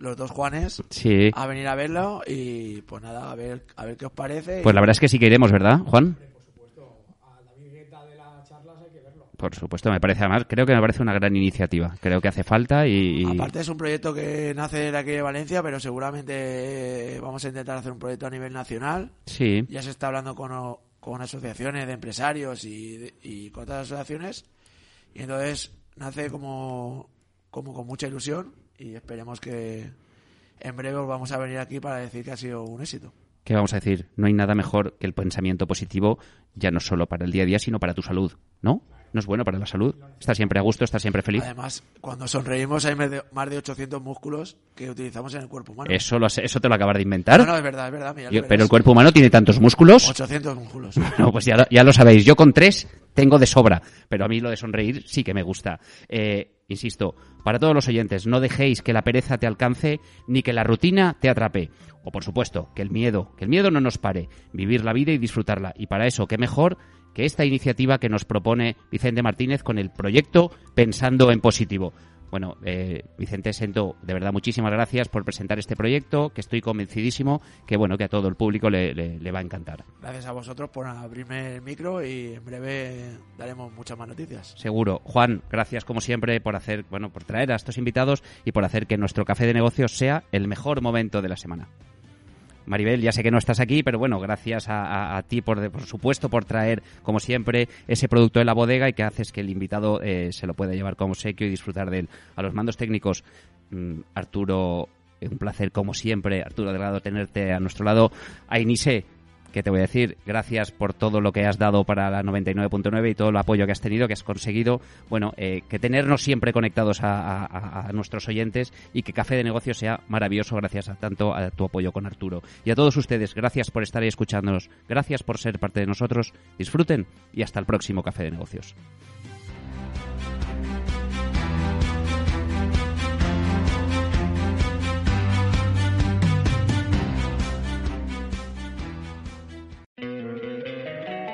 los dos Juanes Sí. a venir a verlo y pues nada, a ver, a ver qué os parece. Pues la verdad es que sí que iremos, ¿verdad, Juan? Por supuesto, me parece además, creo que me parece una gran iniciativa. Creo que hace falta y... Aparte es un proyecto que nace de aquí de Valencia, pero seguramente eh, vamos a intentar hacer un proyecto a nivel nacional. Sí. Ya se está hablando con, con asociaciones de empresarios y, y con otras asociaciones. Y entonces nace como, como con mucha ilusión y esperemos que en breve os vamos a venir aquí para decir que ha sido un éxito. ¿Qué vamos a decir? No hay nada mejor que el pensamiento positivo, ya no solo para el día a día, sino para tu salud, ¿no? ¿No es bueno para la salud? Estar siempre a gusto, estar siempre feliz. Además, cuando sonreímos hay más de, más de 800 músculos que utilizamos en el cuerpo humano. Eso, lo, has- eso te lo acabas de inventar. No, no, es verdad, es verdad. mira, Yo- verás. pero el cuerpo humano tiene tantos músculos. 800 músculos. No, pues ya lo, ya lo sabéis. Yo con tres tengo de sobra, pero a mí lo de sonreír sí que me gusta. Eh, insisto, para todos los oyentes, no dejéis que la pereza te alcance ni que la rutina te atrape. O por supuesto, que el miedo, que el miedo no nos pare, vivir la vida y disfrutarla. Y para eso, qué mejor que esta iniciativa que nos propone Vicente Martínez con el proyecto Pensando en Positivo. Bueno, eh, Vicente Sento, de verdad muchísimas gracias por presentar este proyecto, que estoy convencidísimo que bueno que a todo el público le- le- le va a encantar. Gracias a vosotros por abrirme el micro y en breve daremos muchas más noticias. Seguro. Juan, gracias como siempre por hacer, bueno, por traer a estos invitados y por hacer que nuestro café de negocios sea el mejor momento de la semana. Maribel, ya sé que no estás aquí, pero bueno, gracias a, ti, por, por supuesto, por traer, como siempre, ese producto de la bodega y que haces que el invitado eh, se lo pueda llevar como sequio y disfrutar de él. A los mandos técnicos, mm, Arturo, eh, un placer como siempre, Arturo Delgado, tenerte a nuestro lado. A Inise, ¿qué te voy a decir? Gracias por todo lo que has dado para la 99.9 y todo el apoyo que has tenido, que has conseguido. Bueno, eh, que tenernos siempre conectados a nuestros oyentes y que Café de Negocios sea maravilloso gracias a tanto a tu apoyo con Arturo. Y a todos ustedes, gracias por estar ahí escuchándonos, gracias por ser parte de nosotros. Disfruten y hasta el próximo Café de Negocios.